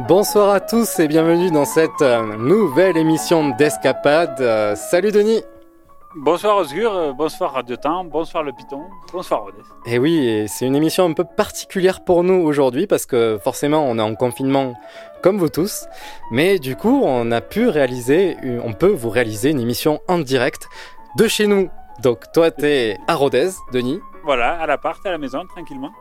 Bonsoir à tous et bienvenue dans cette euh, nouvelle émission d'Escapade. Euh, salut Denis Bonsoir Osgur, euh, bonsoir Radio Temps, bonsoir Le Python, bonsoir Odès. Et oui, c'est une émission un peu particulière pour nous aujourd'hui parce que forcément on est en confinement comme vous tous, mais du coup on a pu réaliser, on peut vous réaliser une émission en direct de chez nous. Donc toi t'es à Rodez, Denis. Voilà, à l'appart, à la maison, tranquillement.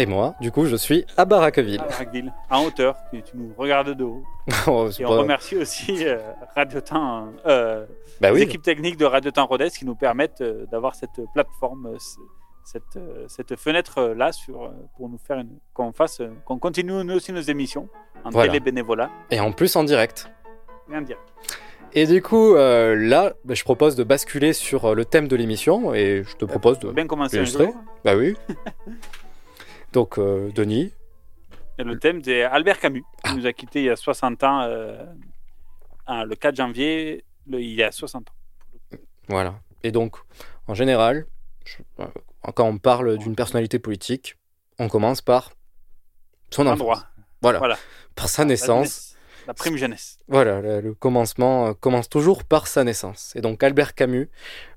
Et moi, du coup, je suis à Barakville. À Barakville, en hauteur, tu nous regardes de haut. Oh, et pas- on remercie aussi euh, Radio Temps, euh, Bah oui. l'équipe technique de Radio Temps Rodez qui nous permettent euh, d'avoir cette plateforme, euh, cette, euh, cette fenêtre là sur, euh, pour nous faire une- qu'on fasse, qu'on continue nous aussi nos émissions en Voilà. télé-bénévolat Et en plus en direct. et en direct. Et du coup, euh, là, bah, je propose de basculer sur le thème de l'émission et je te propose de Bien commencer un jour. Bah oui. Donc, euh, Denis, Et le thème, c'est Albert Camus, qui Ah. nous a quittés il y a 60 ans, euh, hein, le 4 janvier, le- il y a 60 ans. voilà. Et donc, en général, je- euh, quand on parle d'une personnalité politique, on commence par son enfance. Endroit. Voilà. Voilà. Par sa naissance. La prime jeunesse. Voilà, le, le commencement euh, commence toujours par sa naissance. Et donc Albert Camus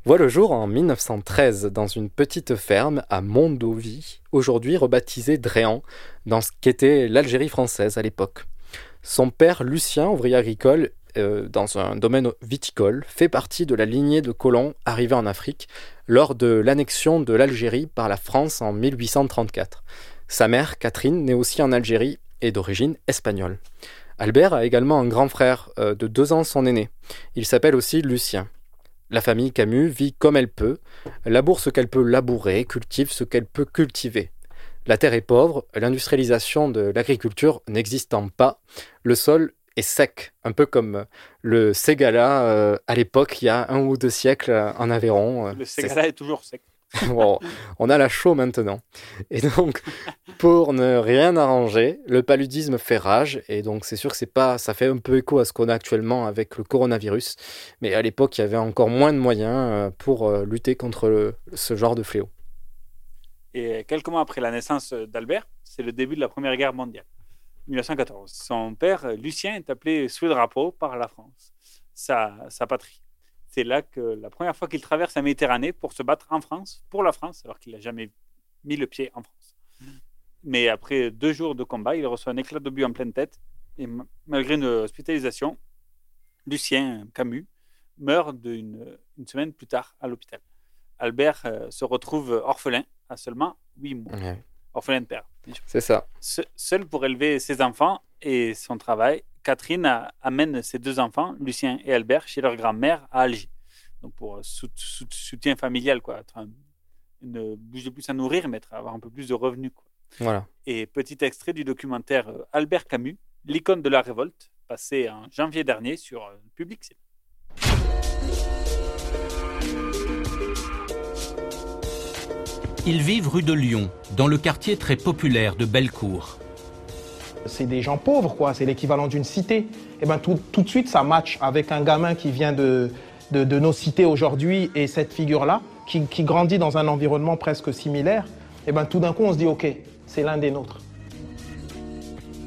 voit le jour en 1913 dans une petite ferme à Mondovie, aujourd'hui rebaptisée Dréan, dans ce qu'était l'Algérie française à l'époque. Son père, Lucien, ouvrier agricole euh, dans un domaine viticole, fait partie de la lignée de colons arrivés en Afrique lors de l'annexion de l'Algérie par la France en 1834. Sa mère, Catherine, née aussi en Algérie, est d'origine espagnole. Albert a également un grand frère euh, de deux ans son aîné. Il s'appelle aussi Lucien. La famille Camus vit comme elle peut, laboure ce qu'elle peut labourer, cultive ce qu'elle peut cultiver. La terre est pauvre, l'industrialisation de l'agriculture n'existant pas, le sol est sec, un peu comme le Ségala euh, à l'époque, il y a un ou deux siècles euh, en Aveyron. euh, Le Ségala est toujours sec. On a la chaux maintenant. Et donc, pour ne rien arranger, le paludisme fait rage. Et donc, c'est sûr que c'est pas, ça fait un peu écho à ce qu'on a actuellement avec le coronavirus. Mais à l'époque, il y avait encore moins de moyens euh, pour euh, lutter contre ce genre de fléau. Et quelques mois après la naissance d'Albert, c'est le début de la Première Guerre mondiale, 1914. Son père, Lucien, est appelé sous le drapeau par la France, sa patrie. C'est là que la première fois qu'il traverse la Méditerranée pour se battre en France, pour la France, alors qu'il n'a jamais mis le pied en France. Mais après deux jours de combat, il reçoit un éclat d'obus en pleine tête. Et ma- malgré une hospitalisation, Lucien Camus meurt d'une une semaine plus tard à l'hôpital. Albert euh, se retrouve orphelin à seulement 8 mois. Orphelin de père. c'est ça. Se- Seul pour élever ses enfants et son travail, Catherine a- amène ses deux enfants, Lucien et Albert, chez leur grand-mère à Alger. Donc pour euh, sou- sou- soutien familial, quoi. Être un- ne bouger plus à nourrir, mais être- avoir un peu plus de revenus. Quoi. Voilà. Et petit extrait du documentaire euh, Albert Camus, l'icône de la révolte, passé en janvier dernier sur euh, Public. Ils vivent rue de Lyon, dans le quartier très populaire de Bellecour. C'est des gens pauvres, quoi. C'est l'équivalent d'une cité. Et ben tout, de suite, ça match avec un gamin qui vient de, nos cités aujourd'hui et cette figure-là, qui, grandit dans un environnement presque similaire. Et ben tout d'un coup, on se dit, OK, c'est l'un des nôtres.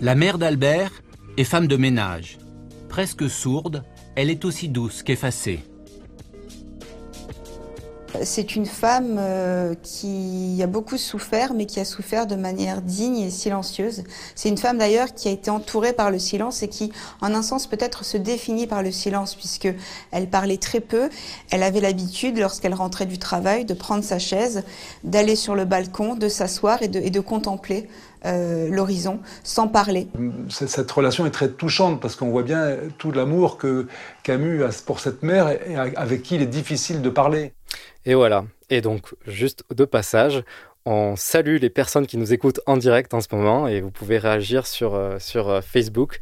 La mère d'Albert est femme de ménage. Presque sourde, elle est aussi douce qu'effacée. C'est une femme euh, qui a beaucoup souffert, mais qui a souffert de manière digne et silencieuse. C'est une femme d'ailleurs qui a été entourée par le silence et qui, en un sens, peut-être se définit par le silence, puisque elle parlait très peu. Elle avait l'habitude, lorsqu'elle rentrait du travail, de prendre sa chaise, d'aller sur le balcon, de s'asseoir et de, et de contempler euh, l'horizon sans parler. Cette relation est très touchante parce qu'on voit bien tout l'amour que Camus a pour cette mère et avec qui il est difficile de parler. Et voilà. Et donc, juste de passage, on salue les personnes qui nous écoutent en direct en ce moment et vous pouvez réagir sur, euh, sur euh, Facebook.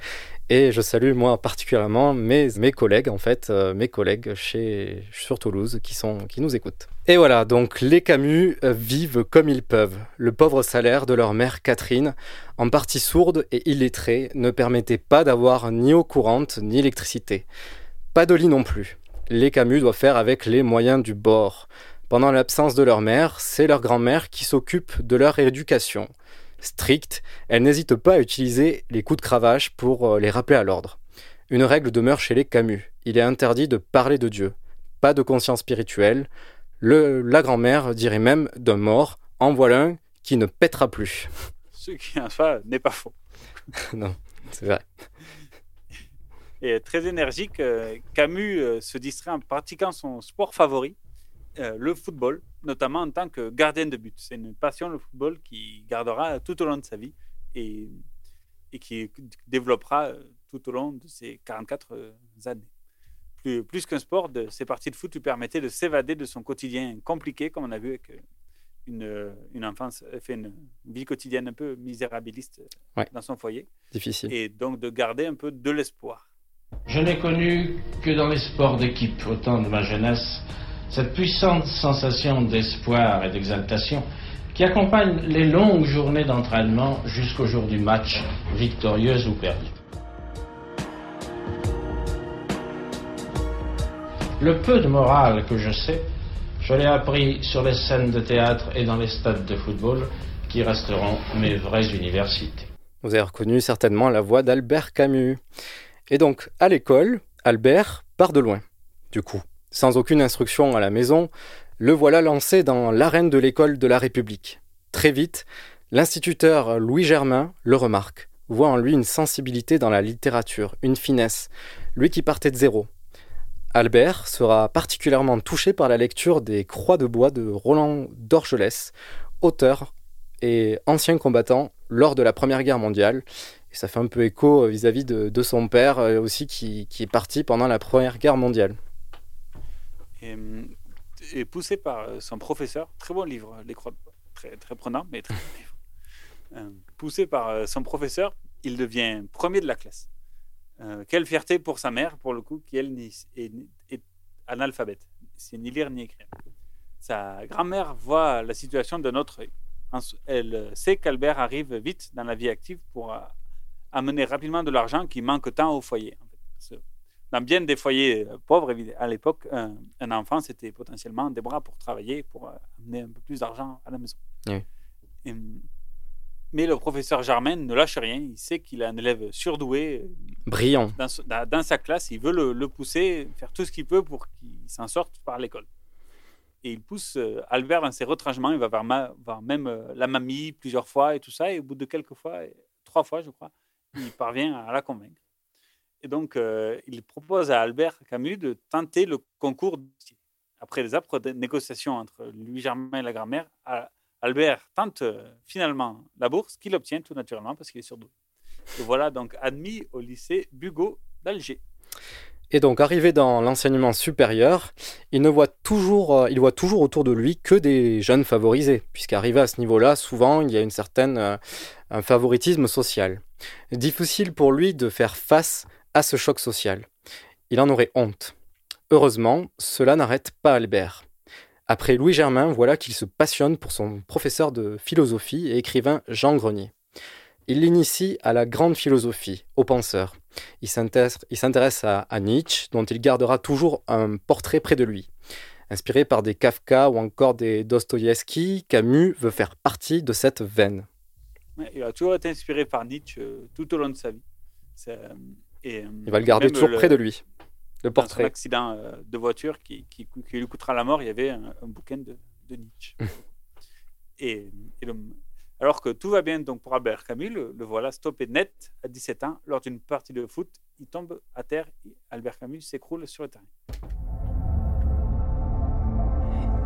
Et je salue moi particulièrement mes, mes collègues, en fait, euh, mes collègues chez, sur Toulouse qui, sont, qui nous écoutent. Et voilà, donc les Camus euh, vivent comme ils peuvent. Le pauvre salaire de leur mère Catherine, en partie sourde et illettrée, ne permettait pas d'avoir ni eau courante ni électricité. Pas de lit non plus. Les Camus doivent faire avec les moyens du bord. Pendant l'absence de leur mère, c'est leur grand-mère qui s'occupe de leur éducation stricte, elle n'hésite pas à utiliser les coups de cravache pour euh, les rappeler à l'ordre. Une règle demeure chez les Camus. Il est interdit de parler de Dieu. Pas de conscience spirituelle. Le, la grand-mère dirait même d'un mort, en voilà un qui ne pètera plus. Ce qui en soi n'est pas faux. non, c'est vrai. Et très énergique, euh, Camus euh, se distrait en pratiquant son sport favori, le football notamment en tant que gardien de but. C'est une passion, le football, qui gardera tout au long de sa vie et, et qui développera euh, tout au long de ses 44 euh, années. Plus, plus qu'un sport, de, ces parties de foot lui permettaient de s'évader de son quotidien compliqué, comme on a vu avec euh, une, une enfance, fait une vie quotidienne un peu misérabiliste dans son foyer. Difficile. Et donc de garder un peu de l'espoir. Je n'ai connu que dans les sports d'équipe, autant de ma jeunesse, cette puissante sensation d'espoir et d'exaltation qui accompagne les longues journées d'entraînement jusqu'au jour du match, victorieuse ou perdue. Le peu de morale que je sais, je l'ai appris sur les scènes de théâtre et dans les stades de football qui resteront mes vraies universités. Vous avez reconnu certainement la voix d'Albert Camus. Et donc, à l'école, Albert part de loin, du coup. Sans aucune instruction à la maison, le voilà lancé dans l'arène de l'école de la République. Très vite, l'instituteur Louis Germain le remarque, voit en lui une sensibilité dans la littérature, une finesse, lui qui partait de zéro. Albert sera particulièrement touché par la lecture des Croix de bois de Roland d'Orgelès, auteur et ancien combattant lors de la Première Guerre mondiale. Et ça fait un peu écho vis-à-vis de, son père euh, aussi qui est parti pendant la Première Guerre mondiale. Et, poussé par euh, son professeur, très bon livre, Les Croix, très, très prenant, mais très bon livre. Euh, poussé par euh, son professeur, il devient premier de la classe. Quelle fierté pour sa mère, pour le coup, qui elle est, est analphabète, c'est ni lire ni écrire. Sa grand-mère voit la situation de notre œil. Elle sait qu'Albert arrive vite dans la vie active pour amener rapidement de l'argent qui manque tant au foyer. Dans bien des foyers euh, pauvres, à l'époque, un, enfant, c'était potentiellement des bras pour travailler, pour euh, amener un peu plus d'argent à la maison. Mais le professeur Germain ne lâche rien. Il sait qu'il a un élève surdoué. Euh, Brillant. Dans, sa classe, il veut le, pousser, faire tout ce qu'il peut pour qu'il s'en sorte par l'école. Et il pousse Albert dans ses retranchements. Il va voir, même la mamie plusieurs fois et tout ça. Et au bout de quelques fois, trois fois, je crois, il parvient à la convaincre. Et donc, euh, il propose à Albert Camus de tenter le concours. Après des âpres négociations entre Louis Germain et la grand-mère, Albert tente euh, finalement la bourse, qu'il obtient tout naturellement parce qu'il est surdoué. Et voilà donc admis au lycée Bugot d'Alger. Et donc, arrivé dans l'enseignement supérieur, il, ne voit toujours, euh, il voit toujours autour de lui que des jeunes favorisés, puisqu'arrivé à ce niveau-là, souvent, il y a une certaine, un favoritisme social. Difficile pour lui de faire face à ce choc social. Il en aurait honte. Heureusement, cela n'arrête pas Albert. Après Louis Germain, voilà qu'il se passionne pour son professeur de philosophie et écrivain Jean Il l'initie à la grande philosophie, aux penseurs. Il s'intéresse à, à Nietzsche, dont il gardera toujours un portrait près de lui. Inspiré par des Kafka ou encore des Dostoïevski, Camus veut faire partie de cette veine. il a toujours été inspiré par Nietzsche euh, tout au long de sa vie. Euh, il va le garder toujours près de lui. Le dans son portrait. accident euh, de voiture qui, qui, qui lui coûtera la mort, il y avait un, un bouquin de, de Nietzsche. et, et le- alors que tout va bien donc pour Albert Camus, le, le voilà stoppé net à 17 ans lors d'une partie de foot. Il tombe à terre, et Albert Camus s'écroule sur le terrain.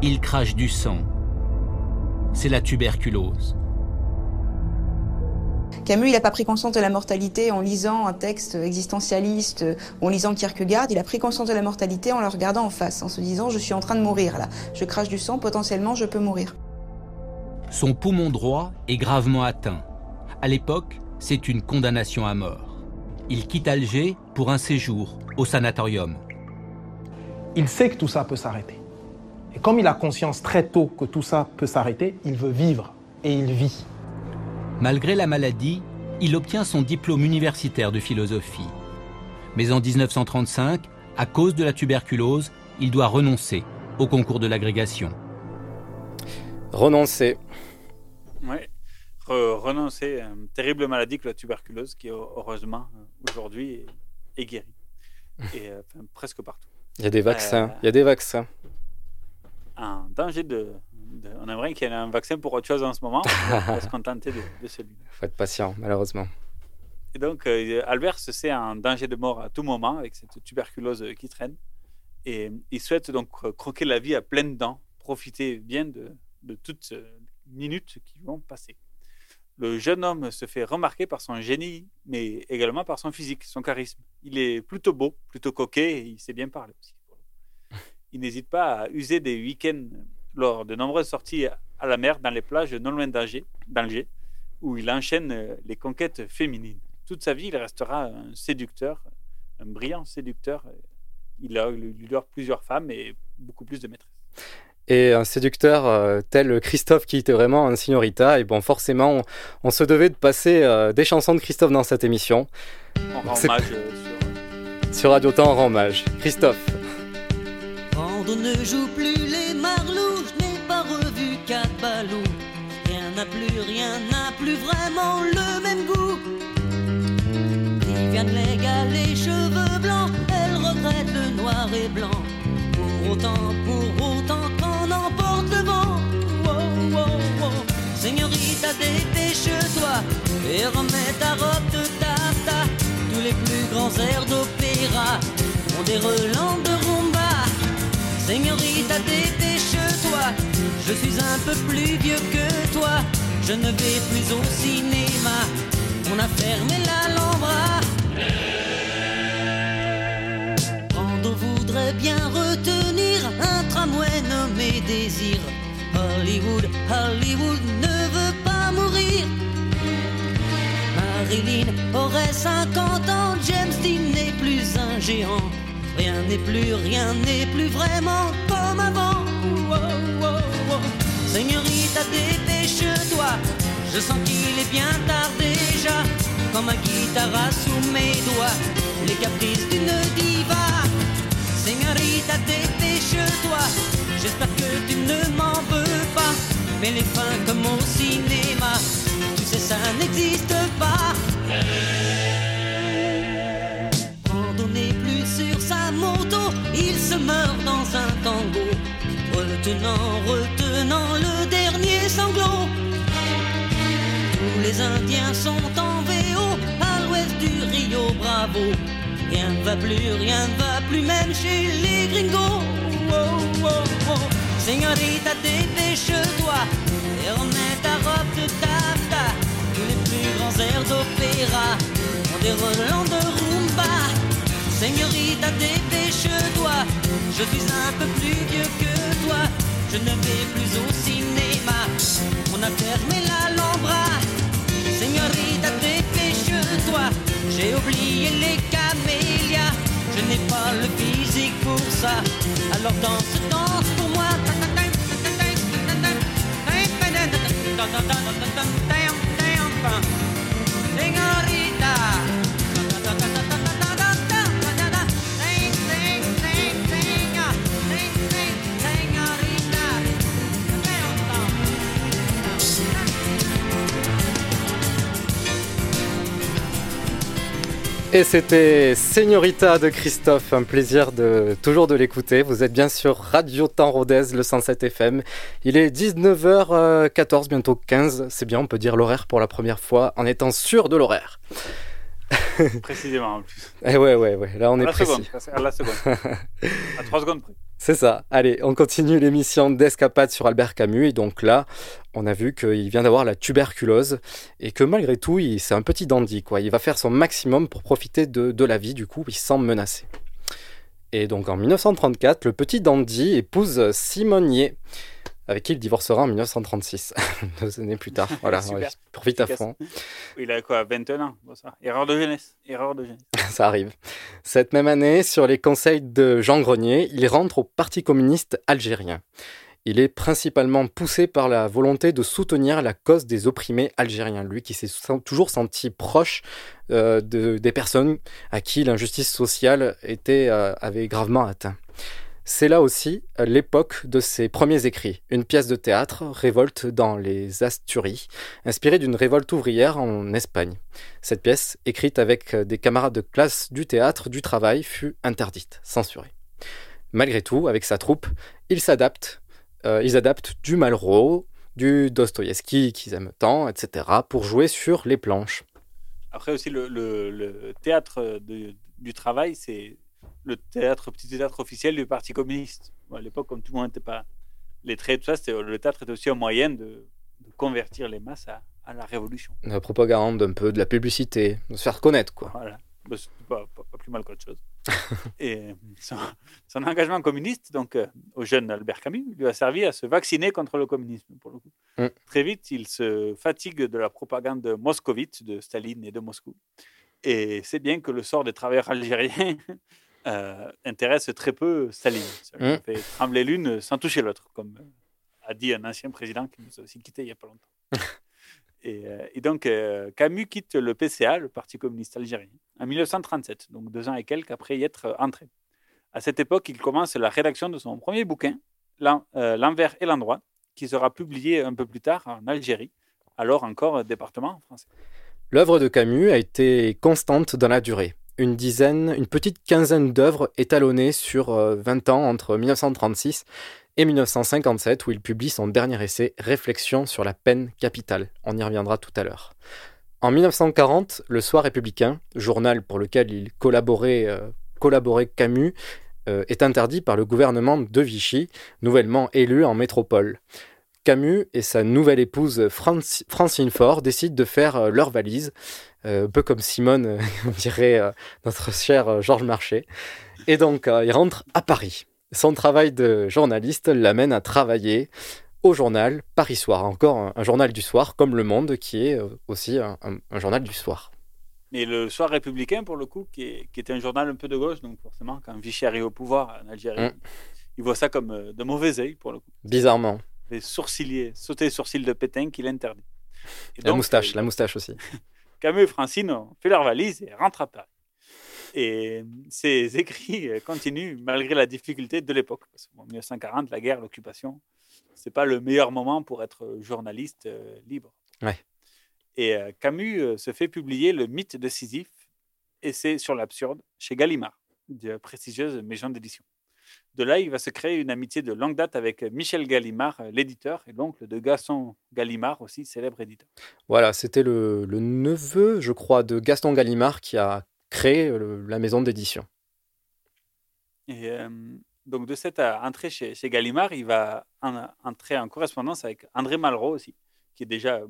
Il crache du sang. C'est la tuberculose. Camus, il n'a pas pris conscience de la mortalité en lisant un texte existentialiste euh, ou en lisant Kierkegaard. Il a pris conscience de la mortalité en le regardant en face, en se disant je suis en train de mourir là. Je crache du sang, potentiellement je peux mourir. Son poumon droit est gravement atteint. À l'époque, c'est une condamnation à mort. Il quitte Alger pour un séjour au sanatorium. Il sait que tout ça peut s'arrêter. Et comme il a conscience très tôt que tout ça peut s'arrêter, il veut vivre et il vit. Malgré la maladie, il obtient son diplôme universitaire de philosophie. Mais en 1935, à cause de la tuberculose, il doit renoncer au concours de l'agrégation. Renoncer. Re- renoncer à une terrible maladie que la tuberculose, qui heureusement euh, aujourd'hui est, est guérie. Et euh, enfin, presque partout. Il y a des vaccins. Euh, Il y a des vaccins. un danger de, de- On aimerait qu'il y ait un vaccin pour autre chose en ce moment. On va se contenter de, de celui Faut être patient, malheureusement. Et donc, euh, Albert se sait en danger de mort à tout moment avec cette tuberculose euh, qui traîne. Et il souhaite donc euh, croquer la vie à pleines dents, profiter bien de, de toutes euh, minutes qui vont passer. Le jeune homme se fait remarquer par son génie, mais également par son physique, son charisme. Il est plutôt beau, plutôt coquet, et il sait bien parler aussi. Il n'hésite pas à user des week-ends lors de nombreuses sorties à la mer dans les plages non loin d'Alger, où il enchaîne euh, les conquêtes féminines. Toute sa vie, il restera un séducteur, un brillant séducteur. Il a aura plusieurs femmes et beaucoup plus de maîtresses. Et un séducteur euh, tel Christophe qui était vraiment un signorita. Et bon, forcément, on, on se devait de passer euh, des chansons de Christophe dans cette émission. On rend hommage sur, Sur Radio Temps, on rend hommage. Christophe. Quand on ne joue plus et blanc. Pour autant, pour autant qu'on emporte le vent. Wow, wow, wow. Señorita, dépêche-toi et remets ta robe de tata. Tous les plus grands airs d'opéra ont des relents de rumba. Señorita, dépêche-toi, je suis un peu plus vieux que toi. Je ne vais plus au cinéma, on a fermé l'Alhambra. Bien retenir un tramway nommé Désir. Hollywood, Hollywood ne veut pas mourir. Marilyn aurait 50 ans, James Dean n'est plus un géant. Rien n'est plus, rien n'est plus vraiment comme avant. Wow, wow, wow. Señorita, dépêche-toi. Je sens qu'il est bien tard déjà. Comme ma guitare sous mes doigts, les caprices d'une diva. Señorita, dépêche-toi. J'espère que tu ne m'en veux pas. Mais les fins comme au cinéma, tu sais, ça n'existe pas. N'est plus sur sa moto, il se meurt dans un tango, retenant, retenant le dernier sanglot. Tous les Indiens sont en VO à l'ouest du Rio Bravo. Rien ne va plus, rien ne va plus, même chez les gringos. Oh, oh, oh. Señorita, dépêche-toi et remets ta robe de taffetas. Tous les plus grands airs d'opéra ont des relents de rumba. Señorita, dépêche-toi, je suis un peu plus vieux que toi. Je ne vais plus au cinéma, on a fermé l'Alhambra. Señorita, dépêche-toi, j'ai oublié les n'ai pas le physique pour ça. Alors danse, danse pour moi. Et c'était Señorita de Christophe, un plaisir de toujours de l'écouter. Vous êtes bien sur Radio Temps Rodez, le 107 FM. Il est 19h14, bientôt 15. C'est bien, on peut dire l'horaire pour la première fois en étant sûr de l'horaire. Précisément en plus. Eh ouais, ouais, ouais. Là, on à est la précis. seconde, à la seconde. à 3 secondes près. C'est ça. Allez, on continue l'émission d'escapade sur Albert Camus. Et donc là, on a vu qu'il vient d'avoir la tuberculose et que malgré tout, c'est un petit dandy. Quoi. Il va faire son maximum pour profiter de, de la vie. Du coup, il semble menacé. Et donc en 1934, le petit dandy épouse Simonier, avec qui il divorcera en 1936, deux années plus tard. Voilà, Super. il profite à fond. Il a quoi, 21 ans bon, ça. Erreur de jeunesse. Erreur de jeunesse. Ça arrive. Cette même année, sur les conseils de Jean Grenier, il rentre au Parti communiste algérien. Il est principalement poussé par la volonté de soutenir la cause des opprimés algériens, lui qui s'est toujours senti proche euh, de- des personnes à qui l'injustice sociale était, euh, avait gravement atteint. C'est là aussi euh, l'époque de ses premiers écrits, une pièce de théâtre, Révolte dans les Asturies, inspirée d'une révolte ouvrière en Espagne. Cette pièce, écrite avec euh, des camarades de classe du théâtre du travail, fut interdite, censurée. Malgré tout, avec sa troupe, ils s'adaptent, euh, ils adaptent du Malraux, du Dostoïevski qu'ils aiment tant, etc., pour jouer sur les planches. Après aussi, le, théâtre du travail, c'est le théâtre, petit théâtre officiel du Parti communiste. Bon, à l'époque, comme tout le monde n'était pas lettré, tout ça, c'était- le théâtre était aussi un moyen de, de convertir les masses à, à la révolution. La propagande, un peu de la publicité, de se faire connaître, quoi. Voilà. Bah, c'est pas, pas- pas plus mal qu'autre chose. Et son, son engagement communiste, donc euh, au jeune Albert Camus, lui a servi à se vacciner contre le communisme, pour le coup. Mm. Très vite, il se fatigue de la propagande moscovite de Staline et de Moscou. Et c'est bien que le sort des travailleurs algériens euh, intéresse très peu Staline. Ça lui Mm. fait trembler l'une sans toucher l'autre, comme euh, a dit un ancien président qui nous a aussi quitté il n'y a pas longtemps. Et, euh, et donc, Camus quitte le PCA, le Parti communiste algérien, en 1937, donc deux ans et quelques après y être entré. À cette époque, il commence la rédaction de son premier bouquin, L'en- euh, L'envers et l'endroit, qui sera publié un peu plus tard en Algérie, alors encore département français. L'œuvre de Camus a été constante dans la durée. Une dizaine, une petite quinzaine d'œuvres étalonnées sur euh, 20 ans entre 1936 et 1957 où il publie son dernier essai Réflexion sur la peine capitale. On y reviendra tout à l'heure. En 1940, le Soir républicain, journal pour lequel il collaborait, euh, collaborait Camus, euh, est interdit par le gouvernement de Vichy, nouvellement élu en métropole. Camus et sa nouvelle épouse Franci- Francine Faure décident de faire euh, leur valise, euh, un peu comme Simone, euh, dirait euh, notre cher euh, Georges Marchais. Et donc, euh, il rentre à Paris. Son travail de journaliste l'amène à travailler au journal Paris Soir, encore un, un journal du soir comme Le Monde, qui est euh, aussi un, un- un journal du soir. Et le Soir républicain, pour le coup, qui, est- qui était un journal un peu de gauche, donc forcément, quand Vichy arrive au pouvoir en Algérie, Mm. il voit ça comme euh, de mauvais œil, pour le coup. Bizarrement. Les sourciliers, sauter les sourcils de Pétain qu'il interdit. Et La donc, moustache, euh, la moustache aussi. Camus et Francine ont fait leur valise et rentrent à Paris. Et ces écrits continuent malgré la difficulté de l'époque. Qu'en 1940, la guerre, l'occupation, c'est pas le meilleur moment pour être journaliste euh, libre. Ouais. Et euh, Camus euh, se fait publier le mythe de Sisyphe, essai sur l'absurde, chez Gallimard, de prestigieuse maison d'édition. De là, il va se créer une amitié de longue date avec Michel Gallimard, euh, l'éditeur, et l'oncle de Gaston Gallimard, aussi célèbre éditeur. Voilà, c'était le, le neveu, je crois, de Gaston Gallimard qui a créé euh, la maison d'édition. Et euh, donc, de cette euh, entrée chez, chez Gallimard, il va en- entrer en correspondance avec André Malraux aussi, qui est déjà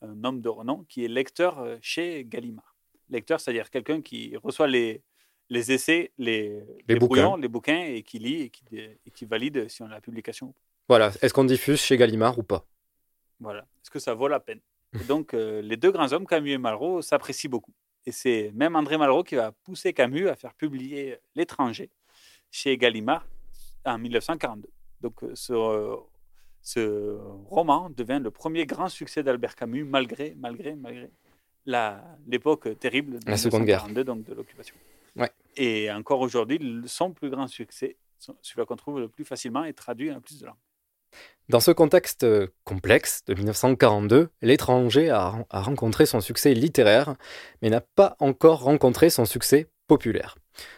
un homme de renom, qui est lecteur euh, chez Gallimard. Lecteur, c'est-à-dire quelqu'un qui reçoit les, les essais, les, Les bouquins. brouillons, les bouquins, et qui lit et qui, dé- et qui valide si on a la publication. Voilà, est-ce qu'on diffuse chez Gallimard ou pas? Voilà. Est-ce que ça vaut la peine? Et donc, euh, les deux grands hommes, Camus et Malraux, s'apprécient beaucoup. Et c'est même André Malraux qui va pousser Camus à faire publier L'étranger chez Gallimard en 1942. Donc, euh, ce, euh, ce roman devient le premier grand succès d'Albert Camus, malgré, malgré, malgré l'époque terrible de La Seconde Guerre. 1942, donc de l'occupation. Et encore aujourd'hui, son plus grand succès, celui qu'on trouve le plus facilement, est traduit en plus de langues. Dans ce contexte complexe de 1942, l'étranger a, rencontré son succès littéraire, mais n'a pas encore rencontré son succès populaire.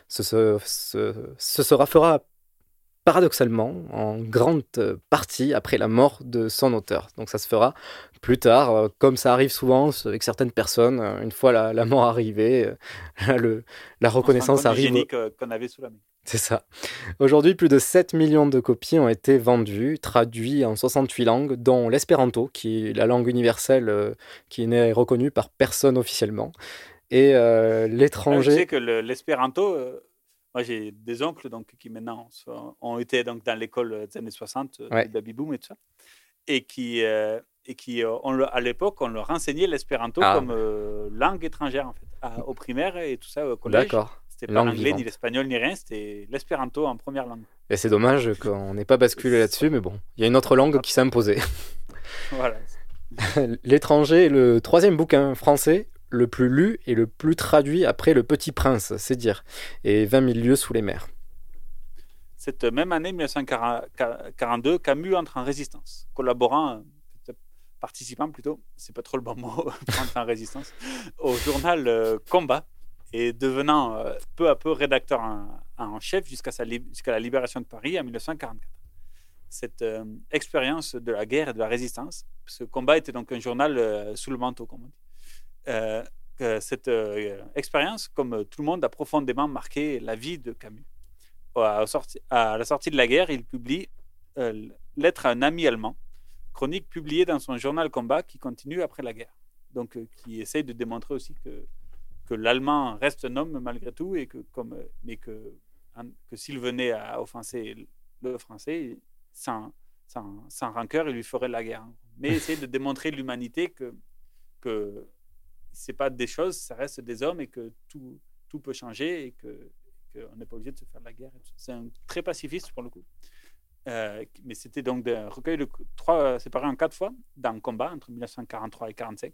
Ce, ce, ce, ce sera fera paradoxalement en grande partie après la mort de son auteur. Donc ça se fera plus tard, euh, comme ça arrive souvent avec certaines personnes, euh, une fois la, la mort arrivée, euh, le, la reconnaissance arrive. qu'on avait sous la main. C'est ça. Aujourd'hui, plus de 7 millions de copies ont été vendues, traduites en 68 langues, dont l'espéranto, qui est la langue universelle qui n'est reconnue par personne officiellement. Et euh, l'étranger. Je sais que l'espéranto, euh, moi j'ai des oncles donc, qui maintenant sont, ont été donc, dans l'école des années 60, Ouais. baby boom et tout ça, et qui, euh, et qui euh, on le- à l'époque, on leur enseignait l'espéranto Ah. comme euh, langue étrangère en fait, à- au primaire et tout ça au collège. D'accord. C'était pas l'anglais, ni l'espagnol, ni rien, c'était l'espéranto en première langue. Et c'est dommage qu'on n'ait pas basculé là-dessus, mais bon, il y a une autre langue qui s'est imposée. Voilà. L'étranger est le troisième bouquin français le plus lu et le plus traduit après Le Petit Prince, c'est dire, et 20 000 lieues sous les mers. Cette même année, 1942, Camus entre en résistance, collaborant, participant plutôt, c'est pas trop le bon mot, pour entrer en résistance, au journal euh, Combat et devenant euh, peu à peu rédacteur en, chef jusqu'à la libération de Paris en 1944. Cette euh, expérience de la guerre et de la résistance, ce combat était donc un journal sous le manteau, comme on dit. Cette expérience, comme tout le monde, a profondément marqué la vie de Camus à, à la sortie de la guerre, il publie Lettre à un ami allemand, chronique publiée dans son journal Combat qui continue après la guerre. Donc, euh, qui essaye de démontrer aussi que, que l'allemand reste un homme malgré tout, et que, comme, euh, mais que, un- que s'il venait à offenser le français, sans, sans, sans rancœur, il lui ferait la guerre. Mais essayer de démontrer l'humanité que, que c'est pas des choses, ça reste des hommes et que tout, tout peut changer et que qu'on n'est pas obligé de se faire la guerre. C'est un très pacifiste pour le coup. Euh, mais c'était donc un recueil de trois séparé en quatre fois dans Combat entre 1943 et 1945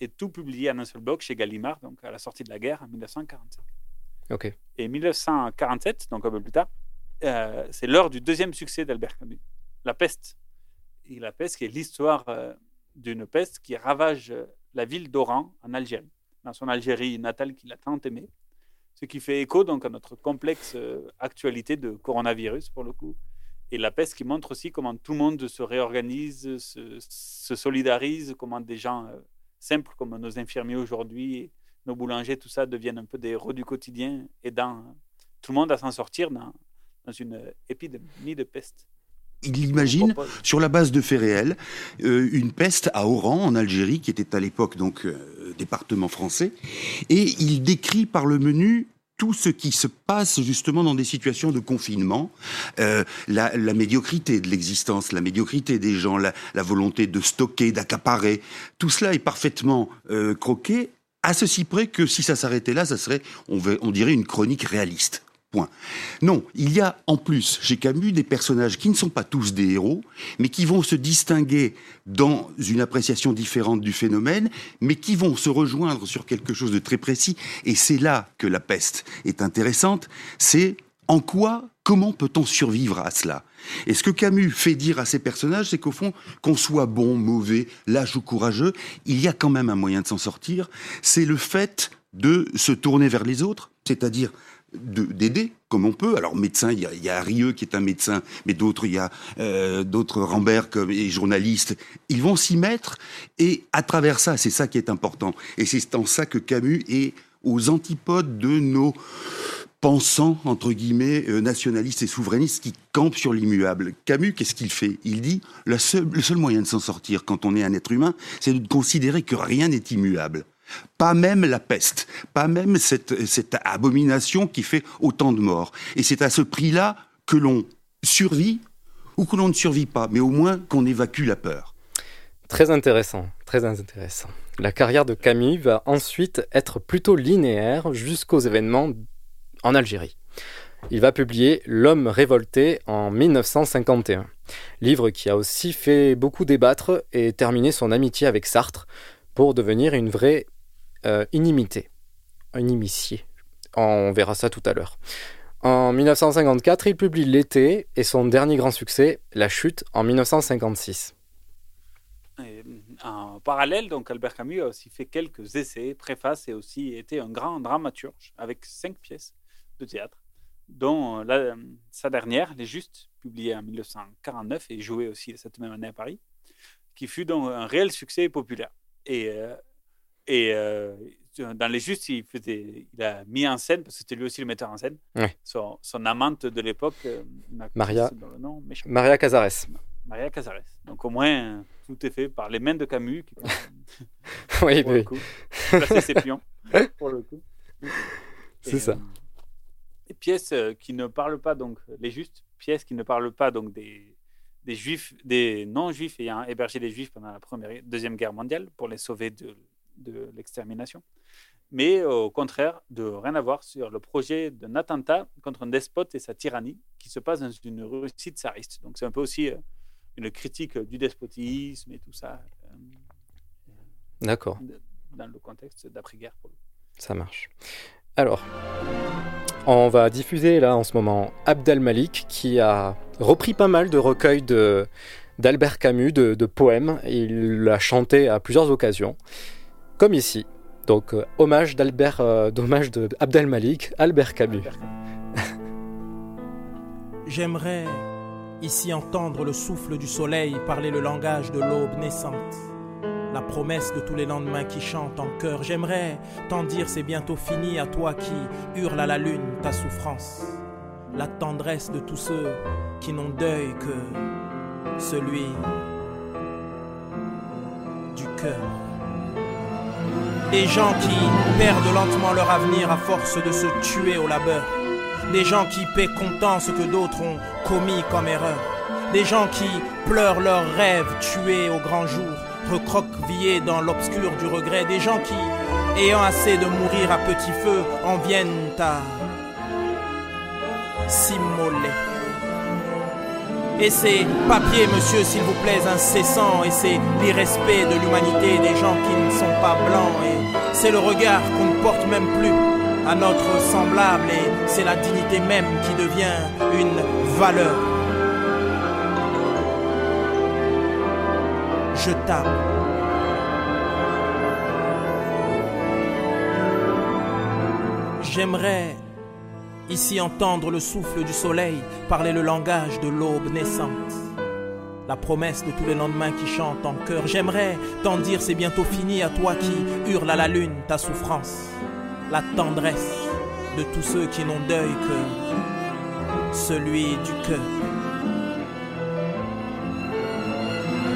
et tout publié en un seul bloc chez Gallimard, donc à la sortie de la guerre en 1945. Ok. Et 1947, donc un peu plus tard, euh, c'est l'heure du deuxième succès d'Albert Camus, La peste. Et la peste qui est l'histoire euh, d'une peste qui ravage euh, la ville d'Oran en Algérie, dans son Algérie natale qu'il a tant aimée. Ce qui fait écho donc à notre complexe euh, actualité de coronavirus pour le coup. Et la peste qui montre aussi comment tout le monde se réorganise, se, se solidarise, comment des gens euh, simples comme nos infirmiers aujourd'hui, nos boulangers, tout ça deviennent un peu des héros du quotidien, aidant euh, tout le monde à s'en sortir dans, dans une épidémie de peste. Il imagine, sur la base de faits réels, euh, une peste à Oran, en Algérie, qui était à l'époque donc euh, département français, et il décrit par le menu tout ce qui se passe justement dans des situations de confinement, euh, la, médiocrité de l'existence, la médiocrité des gens, la, la volonté de stocker, d'accaparer, tout cela est parfaitement euh, croqué, à ceci près que si ça s'arrêtait là, ça serait, on dirait, une chronique réaliste. Non, il y a en plus chez Camus des personnages qui ne sont pas tous des héros, mais qui vont se distinguer dans une appréciation différente du phénomène, mais qui vont se rejoindre sur quelque chose de très précis. Et c'est là que la peste est intéressante. C'est en quoi, comment peut-on survivre à cela? Et ce que Camus fait dire à ses personnages, c'est qu'au fond, qu'on soit bon, mauvais, lâche ou courageux, il y a quand même un moyen de s'en sortir. C'est le fait de se tourner vers les autres, c'est-à-dire d'aider comme on peut. Alors médecin, il y a, il y a Rieux qui est un médecin, mais d'autres, il y a euh, d'autres Rambert et journalistes. Ils vont s'y mettre et à travers ça, c'est ça qui est important. Et c'est en ça que Camus est aux antipodes de nos pensants, entre guillemets, euh, nationalistes et souverainistes qui campent sur l'immuable. Camus, qu'est-ce qu'il fait? Il dit, le seul moyen de s'en sortir quand on est un être humain, c'est de considérer que rien n'est immuable. Pas même la peste, pas même cette, cette abomination qui fait autant de morts. Et c'est à ce prix-là que l'on survit ou que l'on ne survit pas, mais au moins qu'on évacue la peur. Très intéressant, très intéressant. La carrière de Camus va ensuite être plutôt linéaire jusqu'aux événements en Algérie. Il va publier L'homme révolté en 1951, livre qui a aussi fait beaucoup débattre et terminé son amitié avec Sartre pour devenir une vraie euh, inimité, un initié. On verra ça tout à l'heure. En 1954, il publie L'été et son dernier grand succès, La chute, en 1956. Et, en parallèle, donc Albert Camus a aussi fait quelques essais, préfaces et aussi été un grand dramaturge avec cinq pièces de théâtre, dont la, sa dernière, Les Justes, publiée en 1949 et jouée aussi cette même année à Paris, qui fut donc un réel succès populaire. Et, euh, et euh, dans Les Justes, il, faisait, il a mis en scène, parce que c'était lui aussi le metteur en scène, Ouais. son, son amante de l'époque, euh, Maria, nom. Maria Cazares. Maria Cazares. Donc au moins, tout est fait par les mains de Camus, qui Oui, pour oui. le coup, ses pions, pour le coup. C'est ça. euh, euh, qui ne parlent pas, donc, les justes, pièces qui ne parlent pas, donc, des, des juifs, des non-juifs ayant hébergé les juifs pendant la première, deuxième guerre mondiale pour les sauver de, de l'extermination. Mais au contraire, de rien à voir sur le projet d'un attentat contre un despote et sa tyrannie qui se passe dans une Russie tsariste. Donc c'est un peu aussi euh, une critique du despotisme et tout ça euh, D'accord, dans le contexte d'après-guerre. ça marche. Alors, on va diffuser là en ce moment Abdel Malik qui a repris pas mal de recueils de d'Albert Camus, de, de poèmes. Il l'a chanté à plusieurs occasions, comme ici. Donc, euh, hommage d'Albert, euh, d'hommage de Abdel Malik, Albert Camus. J'aimerais ici entendre le souffle du soleil parler le langage de l'aube naissante. La promesse de tous les lendemains qui chantent en chœur. J'aimerais t'en dire c'est bientôt fini à toi qui hurle à la lune ta souffrance. La tendresse de tous ceux qui n'ont deuil que celui du cœur. Des gens qui perdent lentement leur avenir à force de se tuer au labeur. Des gens qui paient comptant ce que d'autres ont commis comme erreur. Des gens qui pleurent leurs rêves tués au grand jour, recroquevillés dans l'obscur du regret. Des gens qui, ayant assez de mourir à petit feu, en viennent à s'immoler. Et ces papiers, monsieur, s'il vous plaît, incessants, et c'est l'irrespect de l'humanité des gens qui ne sont pas blancs, et c'est le regard qu'on ne porte même plus à notre semblable, et c'est la dignité même qui devient une valeur. Je tape. J'aimerais ici entendre le souffle du soleil parler le langage de l'aube naissante. La promesse de tous les lendemains qui chantent en chœur. J'aimerais t'en dire c'est bientôt fini à toi qui hurle à la lune ta souffrance. La tendresse de tous ceux qui n'ont deuil que celui du cœur.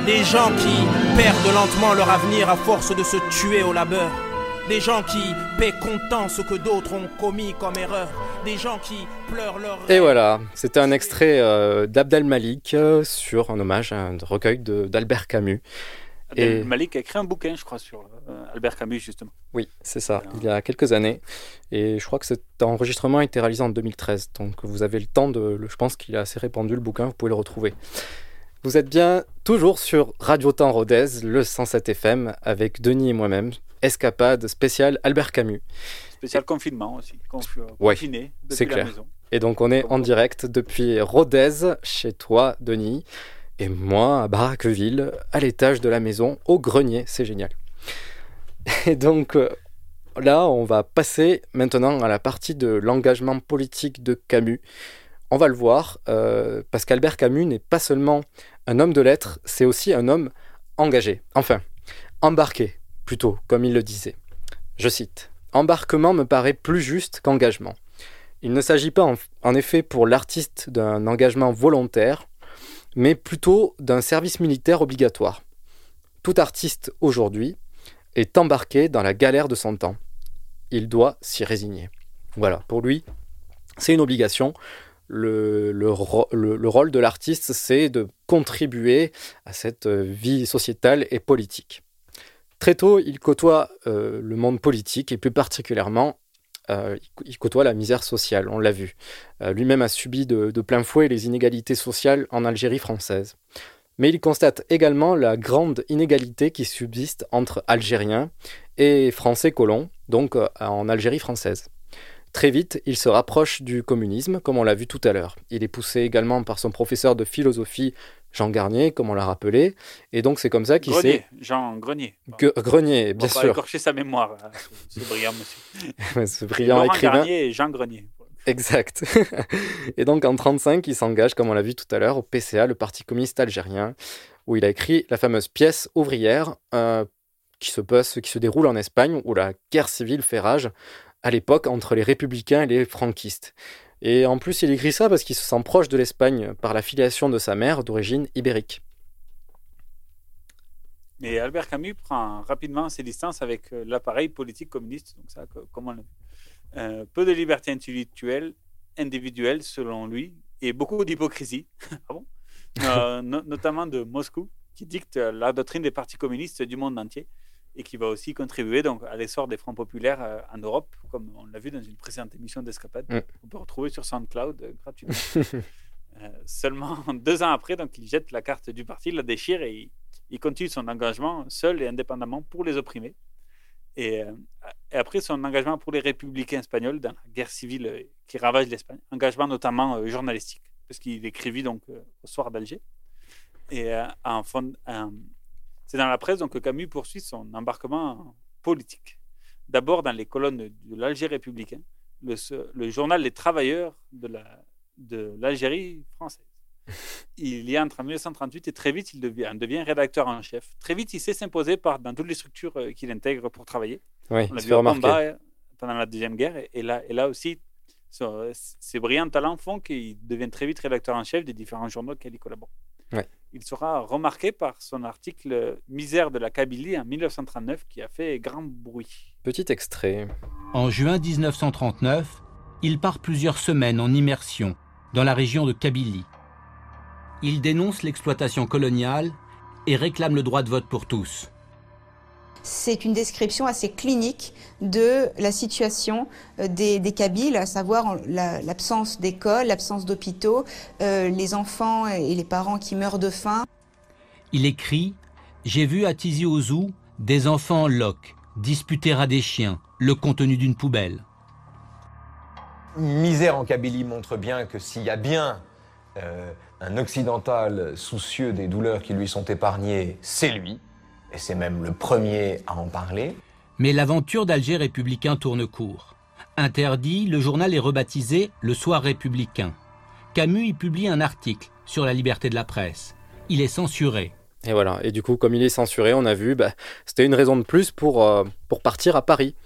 Des gens qui perdent lentement leur avenir à force de se tuer au labeur. Des gens qui paient comptant ce que d'autres ont commis comme erreur. Des gens qui pleurent leur Et voilà, c'était un extrait euh, d'Abdel Malik euh, sur un hommage à un recueil d'Albert Camus. Abdel Et Malik a écrit un bouquin, je crois, sur euh, Albert Camus, justement. oui, c'est ça, il y a quelques années. Et je crois que cet enregistrement a été réalisé en 2013. Donc vous avez le temps de. le- Je pense qu'il est assez répandu le bouquin, vous pouvez le retrouver. Vous êtes bien toujours sur Radio Temps Rodez, le 107 FM, avec Denis et moi-même. Escapade spéciale Albert Camus. Spécial confinement aussi. Ouais, confiné depuis c'est la clair. maison. Et donc on est en direct depuis Rodez, chez toi, Denis, et moi à Baraqueville, à l'étage de la maison, au grenier. C'est génial. Et donc euh, là, on va passer maintenant à la partie de l'engagement politique de Camus. On va le voir, euh, parce qu'Albert Camus n'est pas seulement un homme de lettres, c'est aussi un homme engagé. Enfin, embarqué, plutôt, comme il le disait. Je cite Embarquement me paraît plus juste qu'engagement. Il ne s'agit pas en, effet pour l'artiste d'un engagement volontaire, mais plutôt d'un service militaire obligatoire. Tout artiste aujourd'hui est embarqué dans la galère de son temps. Il doit s'y résigner. Voilà, pour lui, c'est une obligation. Le rôle de l'artiste, c'est de contribuer à cette euh, vie sociétale et politique. Très tôt, il côtoie euh, le monde politique et plus particulièrement, euh, il côtoie la misère sociale, on l'a vu. Euh, Lui-même a subi de, plein fouet les inégalités sociales en Algérie française. Mais il constate également la grande inégalité qui subsiste entre Algériens et Français colons, donc en Algérie française. Très vite, il se rapproche du communisme, comme on l'a vu tout à l'heure. Il est poussé également par son professeur de philosophie, Jean Garnier, comme on l'a rappelé. Et donc, c'est comme ça qu'il s'est. Jean Grenier. Grenier, bien on va sûr. écorcher sa mémoire, hein, ce, ce brillant monsieur. ce brillant Laurent écrivain. Garnier et Jean Grenier. Exact. et donc, en 1935, il s'engage, comme on l'a vu tout à l'heure, au PCA, le Parti communiste algérien, où il a écrit la fameuse pièce ouvrière euh, qui, se passe, qui se déroule en Espagne, où la guerre civile fait rage à l'époque entre les républicains et les franquistes. Et en plus, il écrit ça parce qu'il se sent proche de l'Espagne par la filiation de sa mère d'origine ibérique. Mais Albert Camus prend rapidement ses distances avec euh, l'appareil politique communiste, donc. Euh, peu de liberté intellectuelle, individuelle, selon lui, et beaucoup d'hypocrisie, ah Euh, no- notamment de Moscou, qui dicte la doctrine des partis communistes du monde entier et qui va aussi contribuer donc, à l'essor des fronts populaires euh, en Europe, comme on l'a vu dans une précédente émission d'Escapade. Mm. On peut retrouver sur SoundCloud euh, gratuitement. Euh, seulement deux ans après, donc, il jette la carte du parti, il la déchire et il, il continue son engagement seul et indépendamment pour les opprimés. Et, euh, et après son engagement pour les républicains espagnols dans la guerre civile qui ravage l'Espagne, engagement notamment journalistique, parce qu'il écrivit donc au soir d'Alger. Et en fond- en- c'est dans la presse donc, que Camus poursuit son embarquement politique. D'abord dans les colonnes de l'Alger républicain, le, journal Les Travailleurs de la- de l'Algérie française. Il y entre en 1938 et très vite il devient, devient rédacteur en chef. Très vite il sait s'imposer dans toutes les structures euh, qu'il intègre pour travailler. Oui, On l'a vu au combat euh, pendant la Deuxième Guerre. Et, et là, et là aussi, ses brillants talents font qu'il devienne très vite rédacteur en chef des différents journaux auxquels il collabore. Ouais. Il sera remarqué par son article Misère de la Kabylie en 1939 qui a fait grand bruit. Petit extrait. En juin 1939, il part plusieurs semaines en immersion dans la région de Kabylie. Il dénonce l'exploitation coloniale et réclame le droit de vote pour tous. C'est une description assez clinique de la situation euh, des, des Kabyles, à savoir en- la- l'absence d'écoles, l'absence d'hôpitaux, euh, les enfants et les parents qui meurent de faim. Il écrit J'ai vu à Tizi Ouzou des enfants en loques disputer à des chiens le contenu d'une poubelle. Misère en Kabylie montre bien que s'il y a bien euh, un occidental soucieux des douleurs qui lui sont épargnées, c'est lui. Et c'est même le premier à en parler. Mais l'aventure d'Alger républicain tourne court. Interdit, le journal est rebaptisé Le Soir républicain. Camus y publie un article sur la liberté de la presse. Il est censuré. Et voilà. Et du coup, comme il est censuré, on a vu, bah, c'était une raison de plus pour, euh, pour partir à Paris.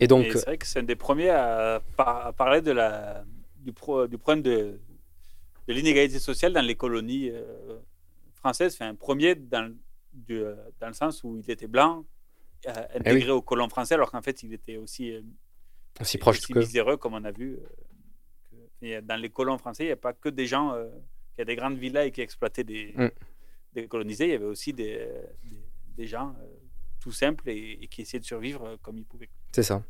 Et donc, c'est vrai que c'est un des premiers à, par- à parler de la, du, pro- du problème de, de l'inégalité sociale dans les colonies euh, françaises. Enfin, un premier dans, du, euh, dans le sens où il était blanc, euh, intégré Eh oui. aux colons français, alors qu'en fait, il était aussi, euh, Aussi proche aussi que- miséreux, comme on a vu. euh, que- dans les colons français, il n'y a pas que des gens euh, qui avaient des grandes villas et qui exploitaient des, Mm. des colonisés. Il y avait aussi des, euh, des, des gens euh, tout simples et, et qui essayaient de survivre euh, comme ils pouvaient. c'est ça.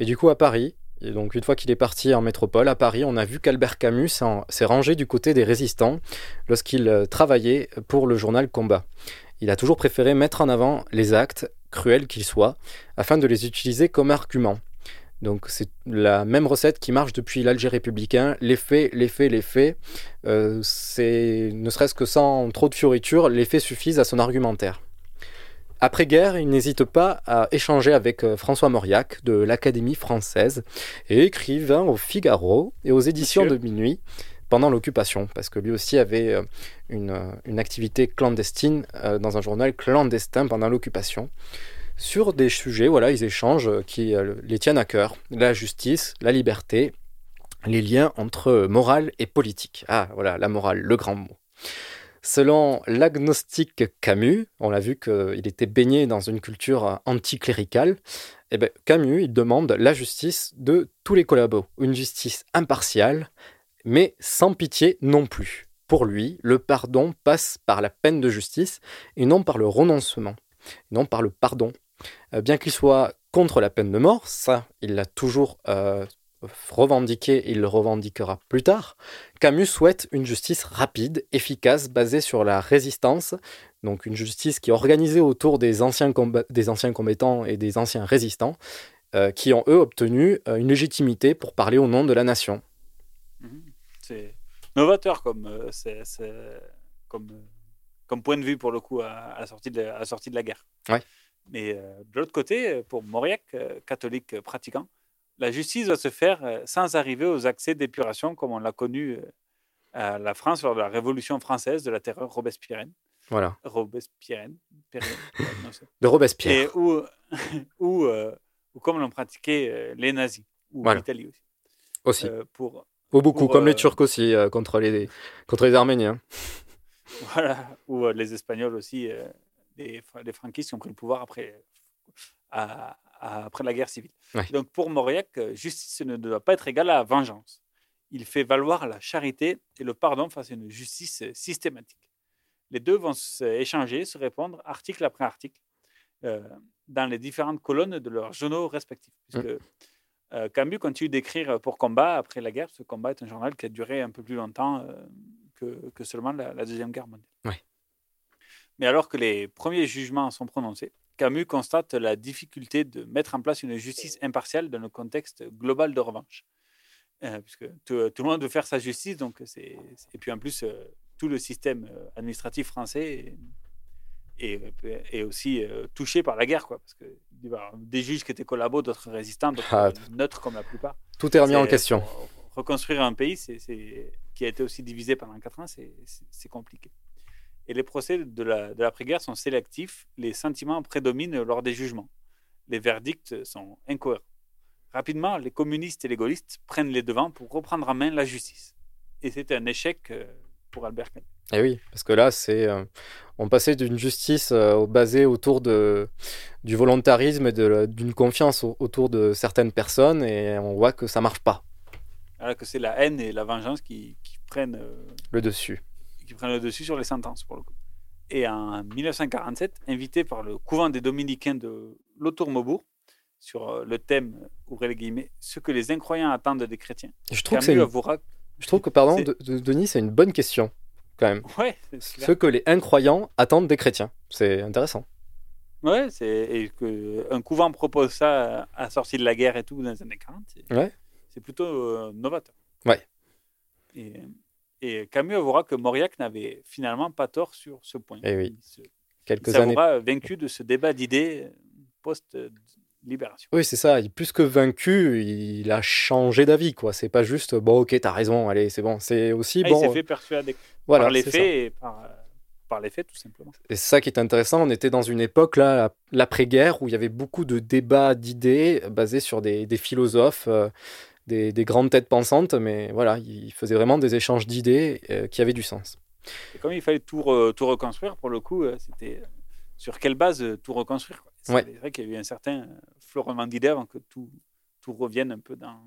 Et du coup, à Paris, et donc une fois qu'il est parti en métropole, à Paris, on a vu qu'Albert Camus s'est rangé du côté des résistants lorsqu'il euh, travaillait pour le journal Combat. Il a toujours préféré mettre en avant les actes, cruels qu'ils soient, afin de les utiliser comme argument. Donc c'est la même recette qui marche depuis l'Alger républicain. Les faits, les faits, les faits. Euh, c'est ne serait-ce que sans trop de fioritures, les faits suffisent à son argumentaire. Après-guerre, il n'hésite pas à échanger avec euh, François Mauriac de l'Académie française et écrivain au Figaro et aux éditions Monsieur. de minuit pendant l'occupation, parce que lui aussi avait euh, une, euh, une activité clandestine euh, dans un journal clandestin pendant l'occupation sur des sujets, voilà, ils échangent qui les tiennent à cœur, la justice, la liberté, les liens entre morale et politique. Ah, voilà, la morale, le grand mot. Selon l'agnostique Camus, on l'a vu qu'il était baigné dans une culture anticléricale, eh ben, Camus, il demande la justice de tous les collabos, une justice impartiale, mais sans pitié non plus. Pour lui, le pardon passe par la peine de justice et non par le renoncement, et non par le pardon. Euh, bien qu'il soit contre la peine de mort, ça, il l'a toujours euh, revendiqué, il le revendiquera plus tard, Camus souhaite une justice rapide, efficace, basée sur la résistance, donc une justice qui est organisée autour des anciens, combattants et des anciens résistants, euh, qui ont eux obtenu une légitimité pour parler au nom de la nation. C'est novateur comme, euh, c'est- c'est- comme, euh, comme point de vue pour le coup à, à la, sortie de, à la sortie de la guerre. Ouais. Mais euh, de l'autre côté, pour Mauriac, catholique pratiquant, la justice doit se faire sans arriver aux accès d'épuration comme on l'a connu à la France lors de la Révolution française de la terreur robespierrienne. Voilà. Robespierrienne. De Robespierre. Et où, où, où comme l'ont pratiqué les nazis, ou Voilà. l'Italie aussi. Aussi. Euh, pour, Ou beaucoup, pour, comme les euh, Turcs aussi, euh, contre, les, contre les Arméniens. Voilà, ou euh, les Espagnols aussi, les, les franquistes qui ont pris le pouvoir après, à- à- après la guerre civile. Ouais. Donc pour Mauriac, justice ne doit pas être égale à vengeance. Il fait valoir la charité et le pardon face à une justice systématique. Les deux vont s'échanger, se répondre article après article euh, dans les différentes colonnes de leurs journaux respectifs. Puisque euh, Camus continue d'écrire pour Combat après la guerre. Ce Combat est un journal qui a duré un peu plus longtemps euh, que, que seulement la, la Deuxième Guerre mondiale. Ouais. Mais alors que les premiers jugements sont prononcés, Camus constate la difficulté de mettre en place une justice impartiale dans le contexte global de revanche. Euh, puisque tout, tout le monde veut faire sa justice, donc c'est, et puis en plus, tout le système administratif français est, est- est aussi touché par la guerre, quoi, parce que des juges qui étaient collabos, d'autres résistants, d'autres Ah, euh, neutres comme la plupart. Tout est remis en C'est- question. pour reconstruire un pays c'est, c'est- qui a été aussi divisé pendant quatre ans, c'est, c'est- c'est compliqué. Et les procès de, la, l'après-guerre sont sélectifs, les sentiments prédominent lors des jugements. Les verdicts sont incohérents. Rapidement, les communistes et les gaullistes prennent les devants pour reprendre en main la justice. Et c'était un échec euh, pour Albert Camus. Et Eh oui, parce que là, c'est, euh, on passait d'une justice euh, basée autour de, du volontarisme et d'une confiance au- autour de certaines personnes, et on voit que ça marche pas, Alors que c'est la haine et la vengeance qui, qui prennent, euh, le dessus. qui prennent le dessus sur les sentences, pour le coup. Et en 1947, invité par le couvent des dominicains de Lautour-Maubourg, sur le thème, ouvrez les guillemets, ce que les incroyants attendent des chrétiens. Je trouve que Camus c'est une- avouera- Je trouve que, pardon, C'est- de- de- Denis, c'est une bonne question, quand même. Ouais. Ce que les incroyants attendent des chrétiens. C'est intéressant. Ouais, c'est et que un couvent propose ça à sortie de la guerre et tout dans les années 40. C'est Ouais. c'est plutôt euh, novateur. Ouais. Et, et Camus avouera que Mauriac n'avait finalement pas tort sur ce point. Eh oui. Il se- Quelques il années. s'avouera vaincu de ce débat d'idées post-libération. Oui, c'est ça. Il, plus que vaincu, il a changé d'avis, quoi. C'est pas juste, bon, ok, t'as raison, allez, c'est bon. C'est aussi, Ah, bon. il s'est fait persuader voilà, par les faits ça. et par, euh, par les faits tout simplement. Et c'est ça qui est intéressant. On était dans une époque, là, l'après-guerre, où il y avait beaucoup de débats d'idées basés sur des, des philosophes, euh, des, des grandes têtes pensantes, mais voilà, il faisait vraiment des échanges d'idées euh, qui avaient du sens. Et comme il fallait tout, re- tout reconstruire, pour le coup, euh, c'était euh, sur quelle base euh, tout reconstruire quoi. C'est Ouais. vrai qu'il y a eu un certain florement d'idées avant que tout, tout revienne un peu dans,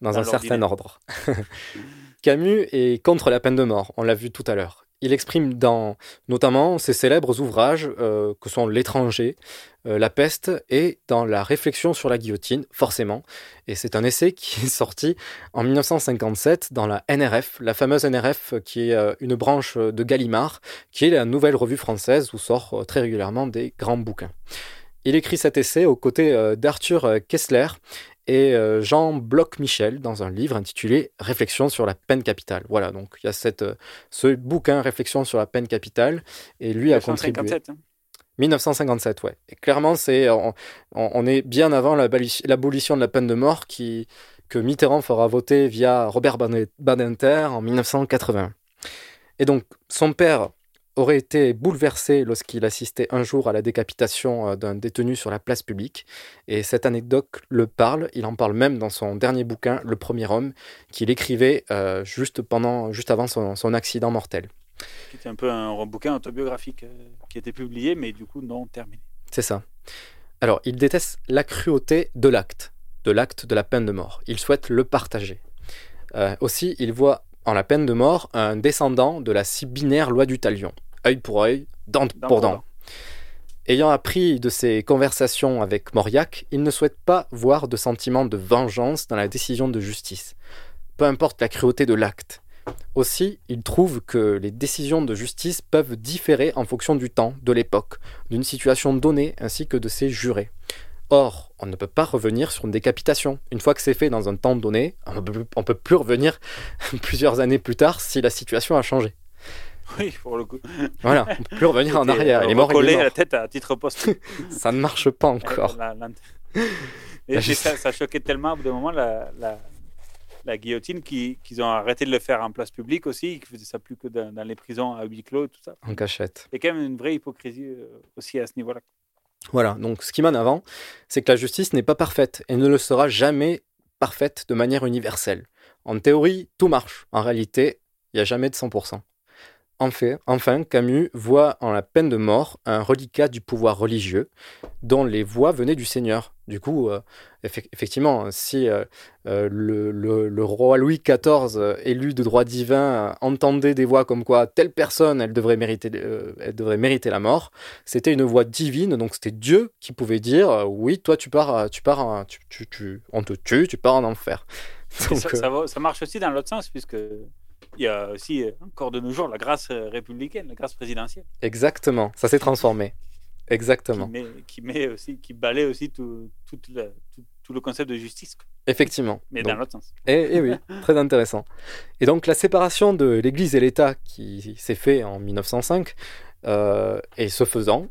dans un certain ordre. Camus est contre la peine de mort, on l'a vu tout à l'heure. Il exprime dans notamment ses célèbres ouvrages euh, que sont L'étranger, euh, La peste et dans La réflexion sur la guillotine, forcément. Et c'est un essai qui est sorti en 1957 dans la NRF, la fameuse NRF qui est euh, une branche de Gallimard, qui est la nouvelle revue française où sort très régulièrement des grands bouquins. Il écrit cet essai aux côtés euh, d'Arthur euh, Kessler et euh, Jean Bloch-Michel dans un livre intitulé Réflexion sur la peine capitale. Voilà, donc il y a cette, ce bouquin Réflexion sur la peine capitale et lui a contribué. 1957, hein. 1957, ouais. Et clairement, c'est on, est bien avant l'aboli- l'abolition de la peine de mort qui, que Mitterrand fera voter via Robert Badinter en 1980. Et donc, son père aurait été bouleversé lorsqu'il assistait un jour à la décapitation euh, d'un détenu sur la place publique. Et cette anecdote le parle. Il en parle même dans son dernier bouquin, Le Premier Homme, qu'il écrivait euh, juste, pendant, juste avant son, son accident mortel. qui était un peu un bouquin autobiographique euh, qui était publié, mais du coup non terminé. C'est ça. Alors, il déteste la cruauté de l'acte, de l'acte de la peine de mort. Il souhaite le partager. Euh, aussi, il voit en la peine de mort un descendant de la si binaire loi du talion. Œil pour œil, dent pour dent. Ayant appris de ses conversations avec Mauriac, il ne souhaite pas voir de sentiment de vengeance dans la décision de justice, peu importe la cruauté de l'acte. Aussi, il trouve que les décisions de justice peuvent différer en fonction du temps, de l'époque, d'une situation donnée ainsi que de ses jurés. Or, on ne peut pas revenir sur une décapitation. Une fois que c'est fait dans un temps donné, on ne peut plus revenir plusieurs années plus tard si la situation a changé. Oui, pour le coup. Voilà, on ne peut plus revenir en arrière. Il est mort, à la tête à titre poste. ça ne marche pas encore. La, la... Et ça, ça, choquait tellement au bout d'un moment la, la, la guillotine qu'ils ont arrêté de le faire en place publique aussi, qu'ils faisaient ça plus que dans, dans, les prisons à huis clos et tout ça. En cachette. Il y a quand même une vraie hypocrisie euh, aussi à ce niveau-là. Voilà, donc ce qui m'en avant, c'est que la justice n'est pas parfaite et ne le sera jamais parfaite de manière universelle. En théorie, tout marche. En réalité, il n'y a jamais de 100%. Enfin, Camus voit en la peine de mort un reliquat du pouvoir religieux dont les voix venaient du Seigneur. Du coup, euh, effectivement, si euh, euh, le, roi Louis XIV, élu de droit divin, entendait des voix comme quoi telle personne, elle devrait mériter, elle devrait mériter la mort, c'était une voix divine, donc c'était Dieu qui pouvait dire oui, toi tu pars, tu pars, tu, tu, on te tue, tu pars en enfer. Donc, ça, ça marche aussi dans l'autre sens, puisque il y a aussi euh, encore de nos jours la grâce euh, républicaine, la grâce présidentielle. Exactement, ça s'est transformé. Exactement. Qui met, qui met, aussi, qui balaie aussi tout, tout, tout, le concept de justice. Effectivement. Mais dans l'autre sens. Et, eh, eh oui, très intéressant. Et donc la séparation de l'Église et l'État qui s'est fait en 1905, euh, et ce faisant,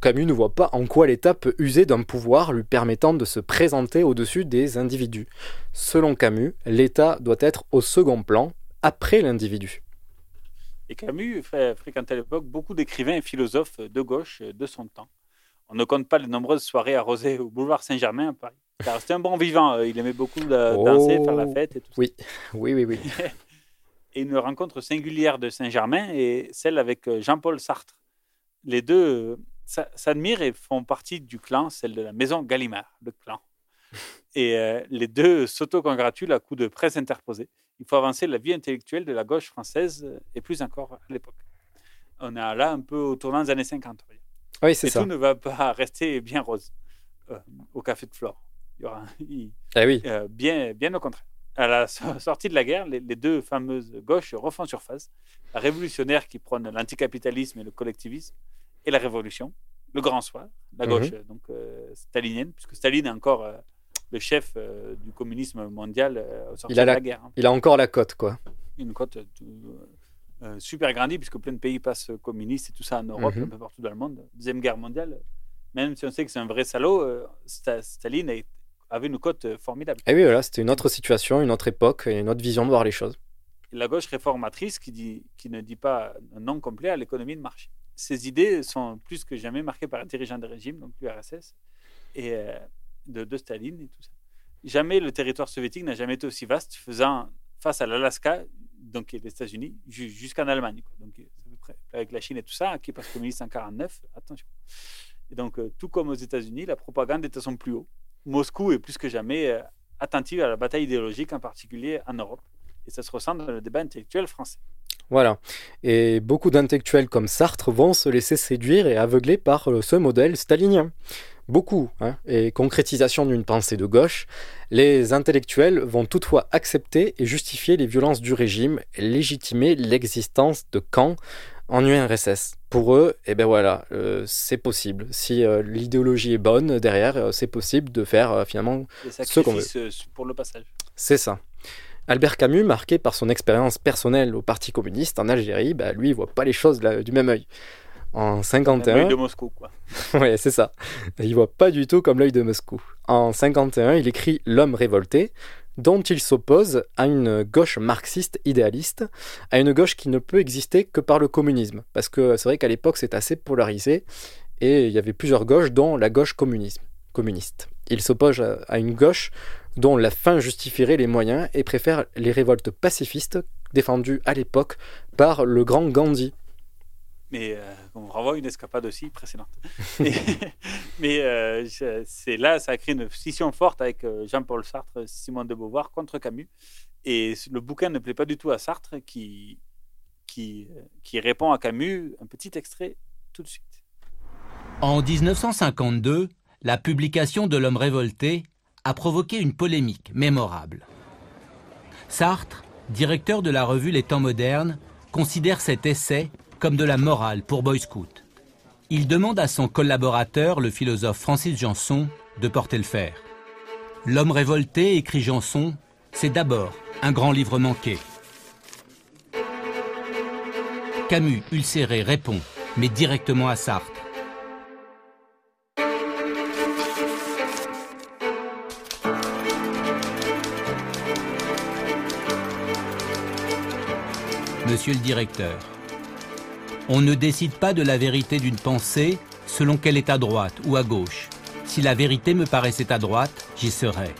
Camus ne voit pas en quoi l'État peut user d'un pouvoir lui permettant de se présenter au-dessus des individus. Selon Camus, l'État doit être au second plan après l'individu. Et Camus fréquentait à l'époque beaucoup d'écrivains et philosophes de gauche de son temps. On ne compte pas les nombreuses soirées arrosées au boulevard Saint-Germain à Paris. Car c'était un bon vivant, euh, il aimait beaucoup danser, faire la oh, fête et tout oui. Oui, oui, oui. et une rencontre singulière de Saint-Germain est celle avec euh, Jean-Paul Sartre. Les deux euh, s'admirent et font partie du clan, celle de la maison Gallimard, le clan. Et les deux s'auto-congratulent à coups de presse interposée il faut avancer la vie intellectuelle de la gauche française euh, et plus encore à l'époque. On est là un peu au tournant des années 50. Oui, c'est ça. Tout ne va pas rester bien rose euh, au Café de Flore. Il y aura, ah oui. Euh, bien, bien au contraire. À la sortie de la guerre, les, deux fameuses gauches refont surface. La révolutionnaire qui prône l'anticapitalisme et le collectivisme et la révolution, le grand soir, la mhm. gauche donc stalinienne, puisque Staline est encore le chef euh, du communisme mondial euh, au sortir il a de la, guerre. Hein. Il a encore la cote, quoi. Une cote euh, super grandie, puisque plein de pays passent communistes et tout ça en Europe, mhm. un peu partout dans le monde. Deuxième guerre mondiale, même si on sait que c'est un vrai salaud, Staline avait une cote formidable. Et eh oui, voilà, c'était une autre situation, une autre époque, et une autre vision de voir les choses. la gauche réformatrice qui, dit, qui ne dit pas un non complet à l'économie de marché. Ces idées sont plus que jamais marquées par un dirigeant de régime, donc l'URSS, et de, Staline et tout ça. Jamais le territoire soviétique n'a jamais été aussi vaste, faisant face à l'Alaska, donc les États-Unis, jusqu'en Allemagne. Donc, avec la Chine et tout ça, qui passe communiste en 1949, attention. Et donc, euh, tout comme aux États-Unis, la propagande est à son plus haut. Moscou est plus que jamais euh, attentive à la bataille idéologique, en particulier en Europe. Et ça se ressent dans le débat intellectuel français. Voilà. Et beaucoup d'intellectuels comme Sartre vont se laisser séduire et aveugler par euh, ce modèle stalinien beaucoup, hein, et concrétisation d'une pensée de gauche, les intellectuels vont toutefois accepter et justifier les violences du régime et légitimer l'existence de camps en URSS. Pour eux, eh ben voilà, euh, c'est possible. Si euh, l'idéologie est bonne derrière, euh, c'est possible de faire finalement ce qu'on veut. pour le passage. C'est ça. Albert Camus, marqué par son expérience personnelle au Parti communiste en Algérie, bah, lui, il voit pas les choses du même œil en 51. L'œil de Moscou, quoi. ouais, c'est ça. Il voit pas du tout comme l'œil de Moscou. En 51, il écrit L'homme révolté, dont il s'oppose à une gauche marxiste idéaliste, à une gauche qui ne peut exister que par le communisme. Parce que c'est vrai qu'à l'époque, c'est assez polarisé, et il y avait plusieurs gauches, dont la gauche communisme, communiste. Il s'oppose à une gauche dont la fin justifierait les moyens et préfère les révoltes pacifistes défendues à l'époque par le grand Gandhi, mais euh, on renvoie une escapade aussi précédente. mais euh, c'est là, ça a créé une scission forte avec euh, Jean-Paul Sartre, Simone de Beauvoir contre Camus. Et le bouquin ne plaît pas du tout à Sartre, qui, qui, qui répond à Camus. Un petit extrait tout de suite. En 1952, la publication de L'homme révolté a provoqué une polémique mémorable. Sartre, directeur de la revue Les Temps modernes, considère cet essai comme de la morale pour Boy Scout. Il demande à son collaborateur, le philosophe Francis Janson, de porter le fer. L'homme révolté, écrit Janson, c'est d'abord un grand livre manqué. Camus, ulcéré, répond, mais directement à Sartre. Monsieur le directeur, on ne décide pas de la vérité d'une pensée selon qu'elle est à droite ou à gauche. Si la vérité me paraissait à droite, j'y serais.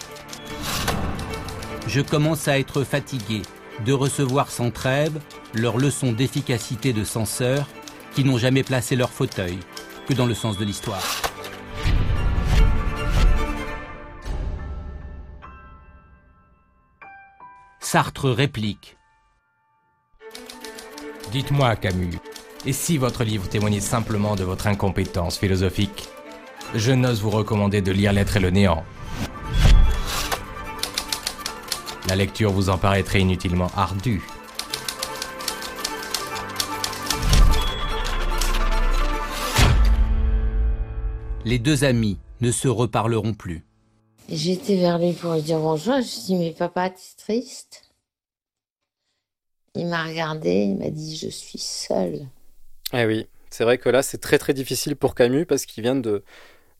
Je commence à être fatigué de recevoir sans trêve leurs leçons d'efficacité de censeurs qui n'ont jamais placé leur fauteuil que dans le sens de l'histoire. Sartre réplique. Dites-moi, Camus, et si votre livre témoignait simplement de votre incompétence philosophique Je n'ose vous recommander de lire L'être et le néant. La lecture vous en paraîtrait inutilement ardue. Les deux amis ne se reparleront plus. J'étais vers lui pour lui dire bonjour. Je lui ai dit, mais papa, t'es triste? Il m'a regardé, il m'a dit, je suis seul. Eh oui, c'est vrai que là, c'est très très difficile pour Camus parce qu'il vient de,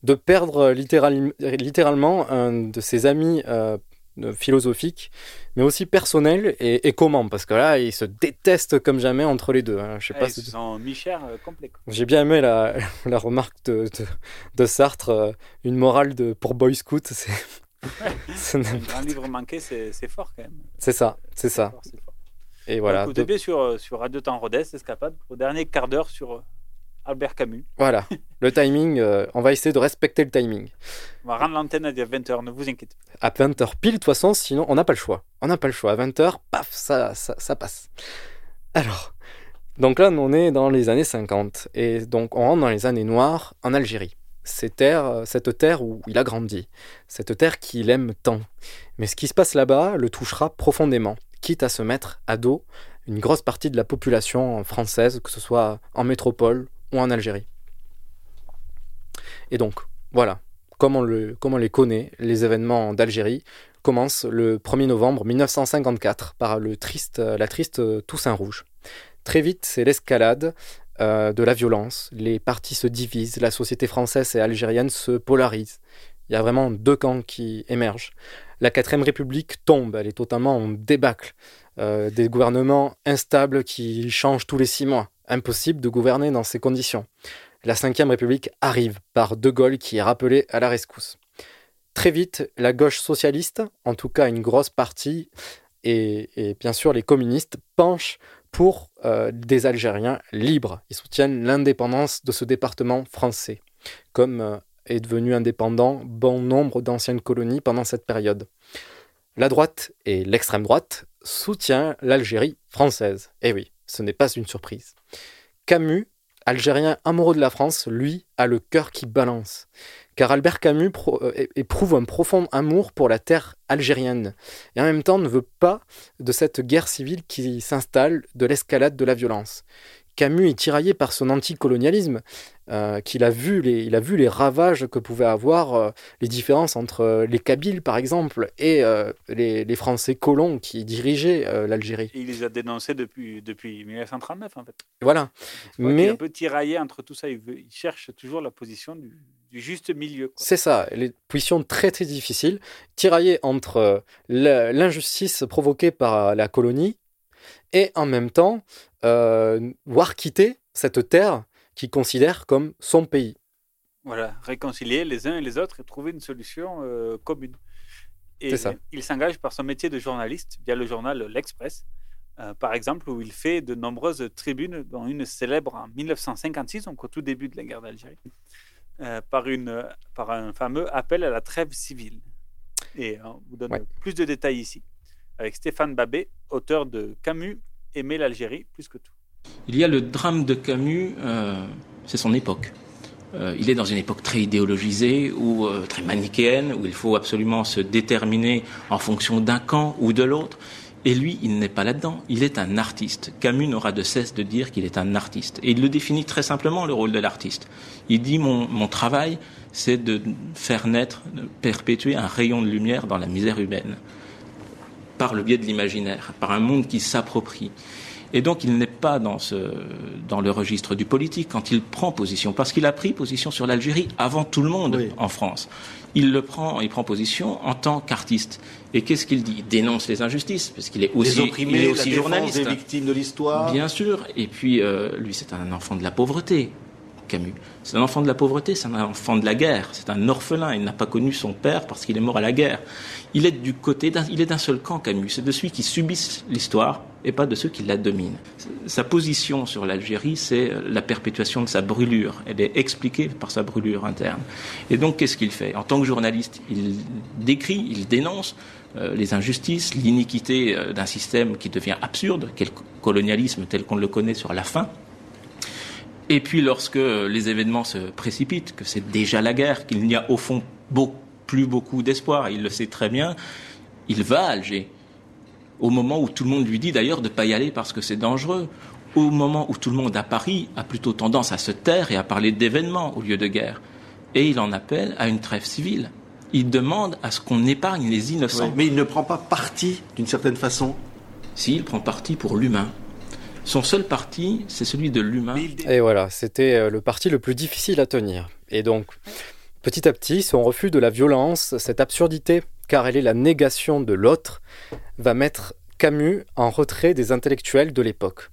de perdre littéral, littéralement un de ses amis euh, philosophiques, mais aussi personnels. Et, et, comment Parce que là, ils se détestent comme jamais entre les deux. Hein. Je sais ah, pas ils si... sont mi-chers euh, complets. quoi. J'ai bien aimé la, la remarque de, de, de Sartre, euh, une morale de, pour Boy Scout. C'est un grand livre manqué, c'est fort quand même. c'est ça, c'est ça. fort. Et voilà. Donc, au de- sur, euh, sur Radio Temps Rodez, Escapade, au dernier quart d'heure sur euh, Albert Camus. Voilà, le timing, euh, on va essayer de respecter le timing. On va rendre l'antenne à 20h, ne vous inquiétez pas. À 20h pile, de toute façon, sinon on n'a pas le choix. On n'a pas le choix. À 20h, paf, ça, ça, ça passe. Alors, donc là, on est dans les années 50. Et donc, on rentre dans les années noires en Algérie. Ces terres, cette terre où il a grandi. Cette terre qu'il aime tant. Mais ce qui se passe là-bas le touchera profondément, quitte à se mettre à dos une grosse partie de la population française, que ce soit en métropole ou en Algérie. Et donc, voilà, comme on, les connaît, les événements d'Algérie commencent le 1er novembre 1954 par le triste, la triste Toussaint Rouge. Très vite, c'est l'escalade euh, de la violence, les partis se divisent, la société française et algérienne se polarise. Il y a vraiment deux camps qui émergent. La quatrième république tombe, elle est totalement en débâcle. Euh, des gouvernements instables qui changent tous les six mois. Impossible de gouverner dans ces conditions. La cinquième république arrive par De Gaulle qui est rappelé à la rescousse. Très vite, la gauche socialiste, en tout cas une grosse partie, et, et bien sûr les communistes, penchent pour euh, des Algériens libres. Ils soutiennent l'indépendance de ce département français, comme euh, est devenu indépendant bon nombre d'anciennes colonies pendant cette période. La droite et l'extrême droite soutient l'Algérie française. Et oui, ce n'est pas une surprise. Camus, algérien amoureux de la France, lui, a le cœur qui balance. Car Albert Camus euh, éprouve un profond amour pour la terre algérienne, et en même temps ne veut pas de cette guerre civile qui s'installe, de l'escalade de la violence. Camus est tiraillé par son anticolonialisme, euh, qu'il a vu les, il a vu les ravages que pouvaient avoir euh, les différences entre les Kabyles, par exemple, et euh, les, les, Français colons qui dirigeaient euh, l'Algérie. Il les a dénoncés depuis, depuis 1939, en fait. Voilà. Mais... Il est un peu tiraillé entre tout ça. Il, veut, il cherche toujours la position du, du juste milieu. C'est ça, les positions très très difficiles, tiraillé entre l'injustice provoquée par la colonie et en même temps euh, voir quitter cette terre qu'il considère comme son pays. Voilà, réconcilier les uns et les autres et trouver une solution euh, commune. Et ça. il s'engage par son métier de journaliste via le journal L'Express, euh, par exemple, où il fait de nombreuses tribunes, dont une célèbre en 1956, donc au tout début de la guerre d'Algérie, euh, par, une, par un fameux appel à la trêve civile. Et on vous donne ouais. plus de détails ici, avec Stéphane Babet, auteur de Camus, Aimer l'Algérie plus que tout. Il y a le drame de Camus, euh, c'est son époque. Euh, il est dans une époque très idéologisée ou euh, très manichéenne, où il faut absolument se déterminer en fonction d'un camp ou de l'autre. Et lui, il n'est pas là-dedans. Il est un artiste. Camus n'aura de cesse de dire qu'il est un artiste. Et il le définit très simplement, le rôle de l'artiste. Il dit, mon, mon travail, c'est de faire naître, de perpétuer un rayon de lumière dans la misère humaine. Par le biais de l'imaginaire, par un monde qui s'approprie. Et donc, il n'est pas dans, ce, dans le registre du politique quand il prend position, parce qu'il a pris position sur l'Algérie avant tout le monde en France. Il le prend, il prend position en tant qu'artiste. Et qu'est-ce qu'il dit? Il dénonce les injustices, parce qu'il est aussi, opprimés, il est aussi la journaliste. des victimes de l'histoire. Bien sûr. Et puis, euh, lui, c'est un enfant de la pauvreté. Camus. C'est un enfant de la pauvreté, c'est un enfant de la guerre, c'est un orphelin, il n'a pas connu son père parce qu'il est mort à la guerre. Il est du côté il est d'un seul camp, Camus, c'est de celui qui subissent l'histoire et pas de ceux qui la dominent. Sa position sur l'Algérie, c'est la perpétuation de sa brûlure. Elle est expliquée par sa brûlure interne. Et donc, qu'est-ce qu'il fait? En tant que journaliste, il décrit, il dénonce euh, les injustices, l'iniquité euh, d'un système qui devient absurde, quel colonialisme tel qu'on le connaît sur la fin. Et puis lorsque les événements se précipitent, que c'est déjà la guerre, qu'il n'y a au fond beau- plus beaucoup d'espoir, il le sait très bien, il va à Alger. Au moment où tout le monde lui dit d'ailleurs de ne pas y aller parce que c'est dangereux. Au moment où tout le monde à Paris a plutôt tendance à se taire et à parler d'événements au lieu de guerre. Et il en appelle à une trêve civile. Il demande à ce qu'on épargne les innocents. Oui, mais il ne prend pas parti d'une certaine façon. Si, il prend parti pour l'humain. Son seul parti, c'est celui de l'humain. Et voilà, c'était euh, le parti le plus difficile à tenir. Et donc, petit à petit, son refus de la violence, cette absurdité, car elle est la négation de l'autre, va mettre Camus en retrait des intellectuels de l'époque.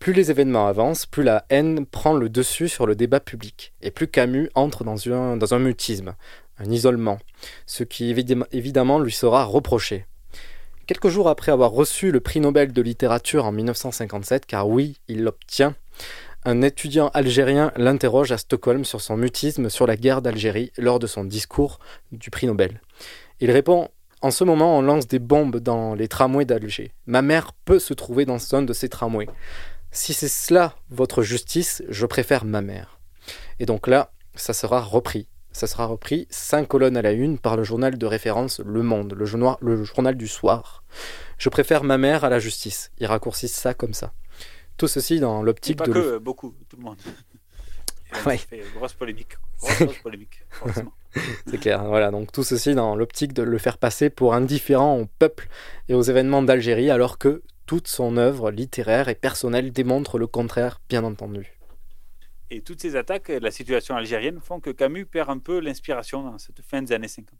Plus les événements avancent, plus la haine prend le dessus sur le débat public, et plus Camus entre dans un, mutisme, un isolement, ce qui évidemment lui sera reproché. Quelques jours après avoir reçu le prix Nobel de littérature en 1957, car oui, il l'obtient, un étudiant algérien l'interroge à Stockholm sur son mutisme sur la guerre d'Algérie lors de son discours du prix Nobel. Il répond En ce moment, on lance des bombes dans les tramways d'Alger. Ma mère peut se trouver dans un de ces tramways. Si c'est cela votre justice, je préfère ma mère. Et donc là, ça sera repris. Ça sera repris cinq colonnes à la une par le journal de référence Le Monde, le journal, le journal du soir. Je préfère ma mère à la justice. Ils raccourcissent ça comme ça. Tout ceci dans l'optique pas de. que, le- euh, beaucoup, tout le monde. Ouais. fait grosse polémique. Grosse, grosse polémique. C'est clair, voilà. Donc tout ceci dans l'optique de le faire passer pour indifférent au peuple et aux événements d'Algérie, alors que toute son œuvre littéraire et personnelle démontre le contraire, bien entendu. Et toutes ces attaques la situation algérienne font que Camus perd un peu l'inspiration dans cette fin des années 50.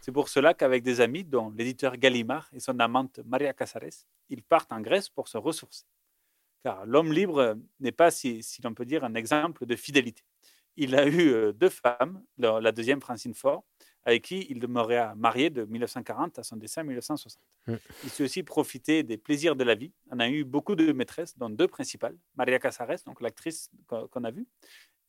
C'est pour cela qu'avec des amis, dont l'éditeur Gallimard et son amante Maria Casares, ils partent en Grèce pour se ressourcer. Car l'homme libre n'est pas, si, l'on peut dire, un exemple de fidélité. Il a eu euh, deux femmes, la deuxième Francine Faure, avec qui il demeurait marié de 1940 à son décès en 1960. Mm. Il s'est aussi profité des plaisirs de la vie. On a eu beaucoup de maîtresses, dont deux principales. Maria Casares, donc l'actrice qu'on a vue,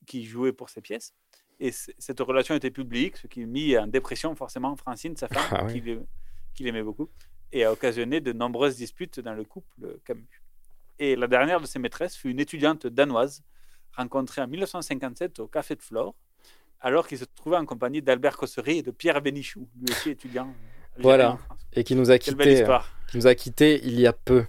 qui jouait pour ses pièces. Et cette relation était publique, ce qui a mis en dépression forcément Francine, sa femme, Ah oui. qu'il aimait- qu'il aimait beaucoup, et a occasionné de nombreuses disputes dans le couple Camus. Et la dernière de ses maîtresses fut une étudiante danoise rencontrée en 1957 au Café de Flore, alors qu'il se trouvait en compagnie d'Albert Cossery et de Pierre Bénichou, lui aussi étudiant. en Voilà, et qui nous a Quelle belle quittés, histoire. qui nous a quittés il y a peu.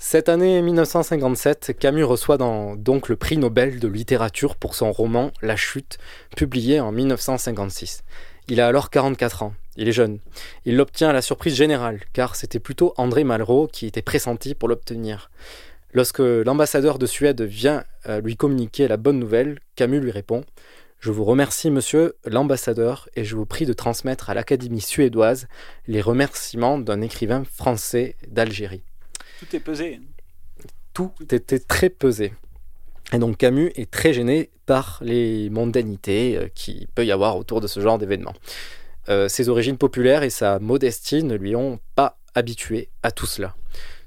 Cette année 1957, Camus reçoit dans- donc le prix Nobel de littérature pour son roman La Chute, publié en 1956. Il a alors 44 ans. Il est jeune. Il l'obtient à la surprise générale, car c'était plutôt André Malraux qui était pressenti pour l'obtenir. Lorsque l'ambassadeur de Suède vient euh, lui communiquer la bonne nouvelle, Camus lui répond Je vous remercie, monsieur l'ambassadeur, et je vous prie de transmettre à l'Académie suédoise les remerciements d'un écrivain français d'Algérie. Tout est pesé. Tout était très pesé. Et donc Camus est très gêné par les mondanités euh, qu'il peut y avoir autour de ce genre d'événement. Euh, ses origines populaires et sa modestie ne lui ont pas habitué à tout cela.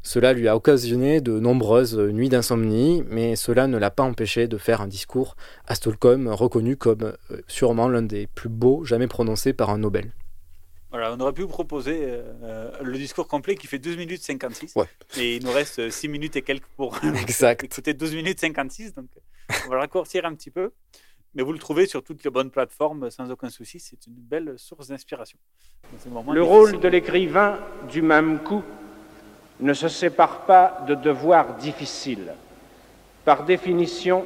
Cela lui a occasionné de nombreuses nuits d'insomnie, mais cela ne l'a pas empêché de faire un discours à Stockholm reconnu comme euh, sûrement l'un des plus beaux jamais prononcés par un Nobel. Voilà, on aurait pu vous proposer euh, le discours complet qui fait 12 minutes 56. Ouais. Et il nous reste 6 minutes et quelques pour Exact. écouter 12 minutes 56. Donc on va le raccourcir un petit peu. Mais vous le trouvez sur toutes les bonnes plateformes sans aucun souci. C'est une belle source d'inspiration. Le rôle de l'écrivain, du même coup, ne se sépare pas de devoirs difficiles. Par définition,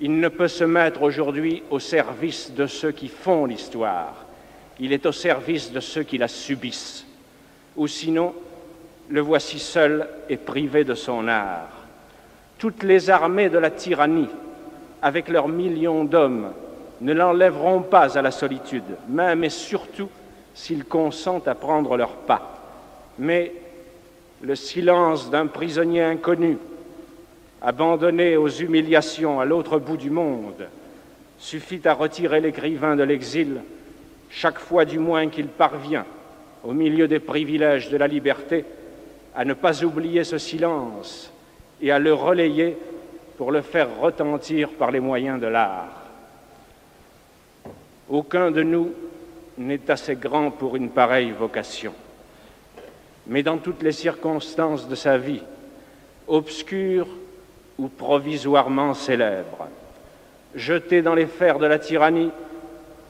il ne peut se mettre aujourd'hui au service de ceux qui font l'histoire, il est au service de ceux qui la subissent. Ou sinon, le voici seul et privé de son art. Toutes les armées de la tyrannie, avec leurs millions d'hommes, ne l'enlèveront pas à la solitude, même et surtout s'ils consentent à prendre leur pas. Mais le silence d'un prisonnier inconnu, abandonné aux humiliations à l'autre bout du monde, suffit à retirer l'écrivain de l'exil, chaque fois du moins qu'il parvient, au milieu des privilèges de la liberté, à ne pas oublier ce silence et à le relayer pour le faire retentir par les moyens de l'art. Aucun de nous n'est assez grand pour une pareille vocation. Mais dans toutes les circonstances de sa vie, obscures ou provisoirement célèbres, jeté dans les fers de la tyrannie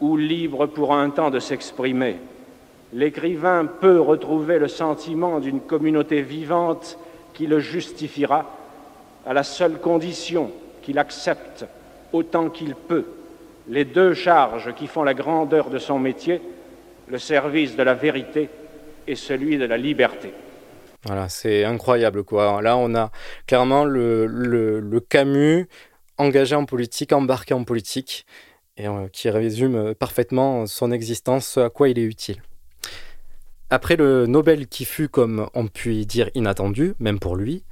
ou libre pour un temps de s'exprimer, l'écrivain peut retrouver le sentiment d'une communauté vivante qui le justifiera à la seule condition qu'il accepte autant qu'il peut les deux charges qui font la grandeur de son métier, le service de la vérité et celui de la liberté. Voilà, c'est incroyable quoi. Là, on a clairement le, Camus engagé en politique, embarqué en politique, et euh, qui résume parfaitement son existence, ce à quoi il est utile. Après le Nobel qui fut, comme on peut dire, inattendu, même pour lui,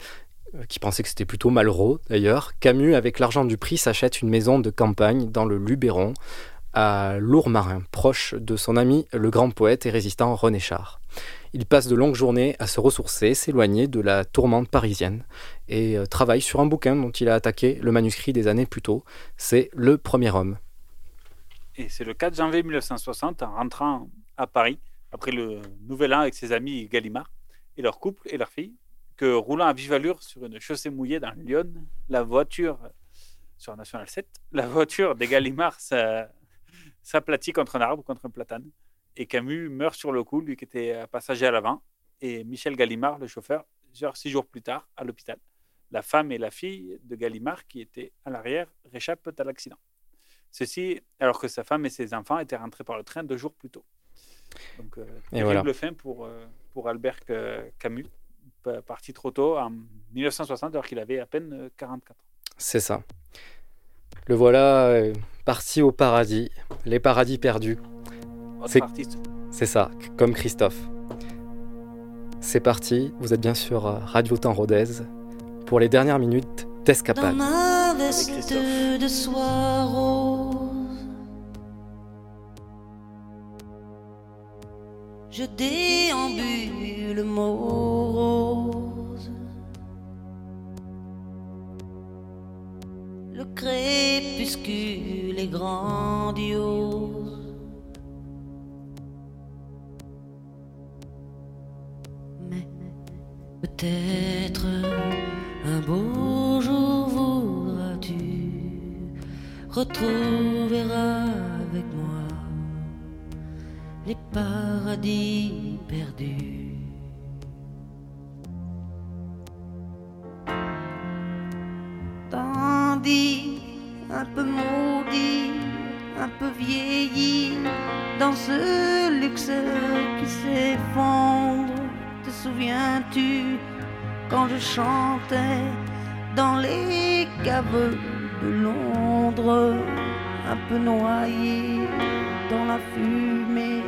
euh, qui pensait que c'était plutôt malheureux d'ailleurs, Camus, avec l'argent du prix, s'achète une maison de campagne dans le Luberon, à Lourmarin, proche de son ami le grand poète et résistant René Char. Il passe de longues journées à se ressourcer, s'éloigner de la tourmente parisienne et euh, travaille sur un bouquin dont il a attaqué le manuscrit des années plus tôt. C'est Le Premier Homme. Et c'est le 4 janvier 1960, en rentrant à Paris, après le Nouvel An avec ses amis Gallimard et leur couple et leur fille, que roulant à vive allure sur une chaussée mouillée dans Lyon, la voiture, sur National 7, la voiture des Gallimard s'aplatit contre un arbre, contre un platane. Et Camus meurt sur le coup, lui qui était passager à l'avant. Et Michel Gallimard, le chauffeur, genre six jours plus tard, à l'hôpital. La femme et la fille de Gallimard, qui étaient à l'arrière, réchappent à l'accident. Ceci alors que sa femme et ses enfants étaient rentrés par le train deux jours plus tôt. Donc, euh, fin pour, euh, pour Albert Camus, parti trop tôt en 1960 alors qu'il avait à peine 44 euh, ans. C'est ça. Le voilà euh, parti au paradis, les paradis perdus. C'est ça, comme Christophe. C'est parti, vous êtes bien sur euh, Radio Temps Rodez pour les dernières minutes d'escapade. Dans ma veste de soie rose, je déambule morose. Crépuscule est grandiose. Mais peut-être un beau jour voudras-tu retrouver avec moi les paradis perdus. Tandis un peu maudit, un peu vieilli, dans ce luxe qui s'effondre, te souviens-tu quand je chantais dans les caves de Londres, un peu noyé dans la fumée,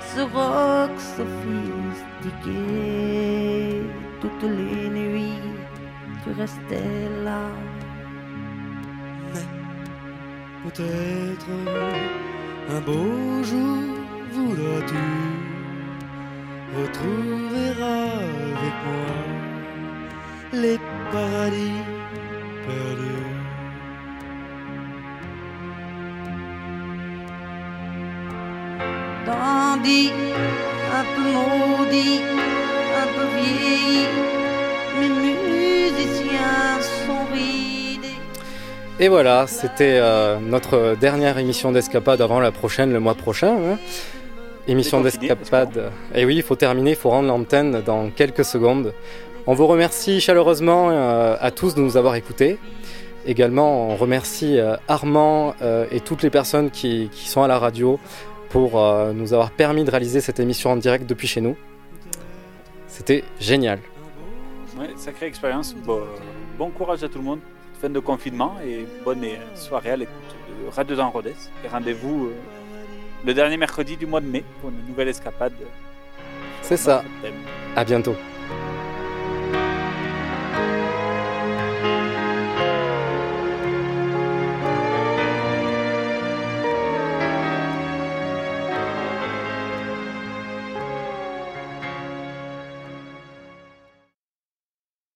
ce rock sophistiqué? Toutes les nuits, tu restais là. Peut-être un beau jour voudras-tu retrouver avec moi les paradis perdus. Tandis un peu maudit, un peu vieilli, mes musiciens sont. Et voilà, c'était euh, notre dernière émission d'escapade avant la prochaine, le mois prochain. hein. Émission d'escapade. Et oui, il faut terminer, il faut rendre l'antenne dans quelques secondes. On vous remercie chaleureusement euh, à tous de nous avoir écoutés. Également, on remercie euh, Armand et toutes les personnes qui, qui sont à la radio pour nous avoir permis de réaliser cette émission en direct depuis chez nous. C'était génial. Ouais, sacrée expérience. Bon, bon courage à tout le monde. Fin de confinement et bonne soirée à l'écoute de Radio dans Rodez. Et rendez-vous euh, le dernier mercredi du mois de mai pour une nouvelle escapade. C'est ça. À bientôt.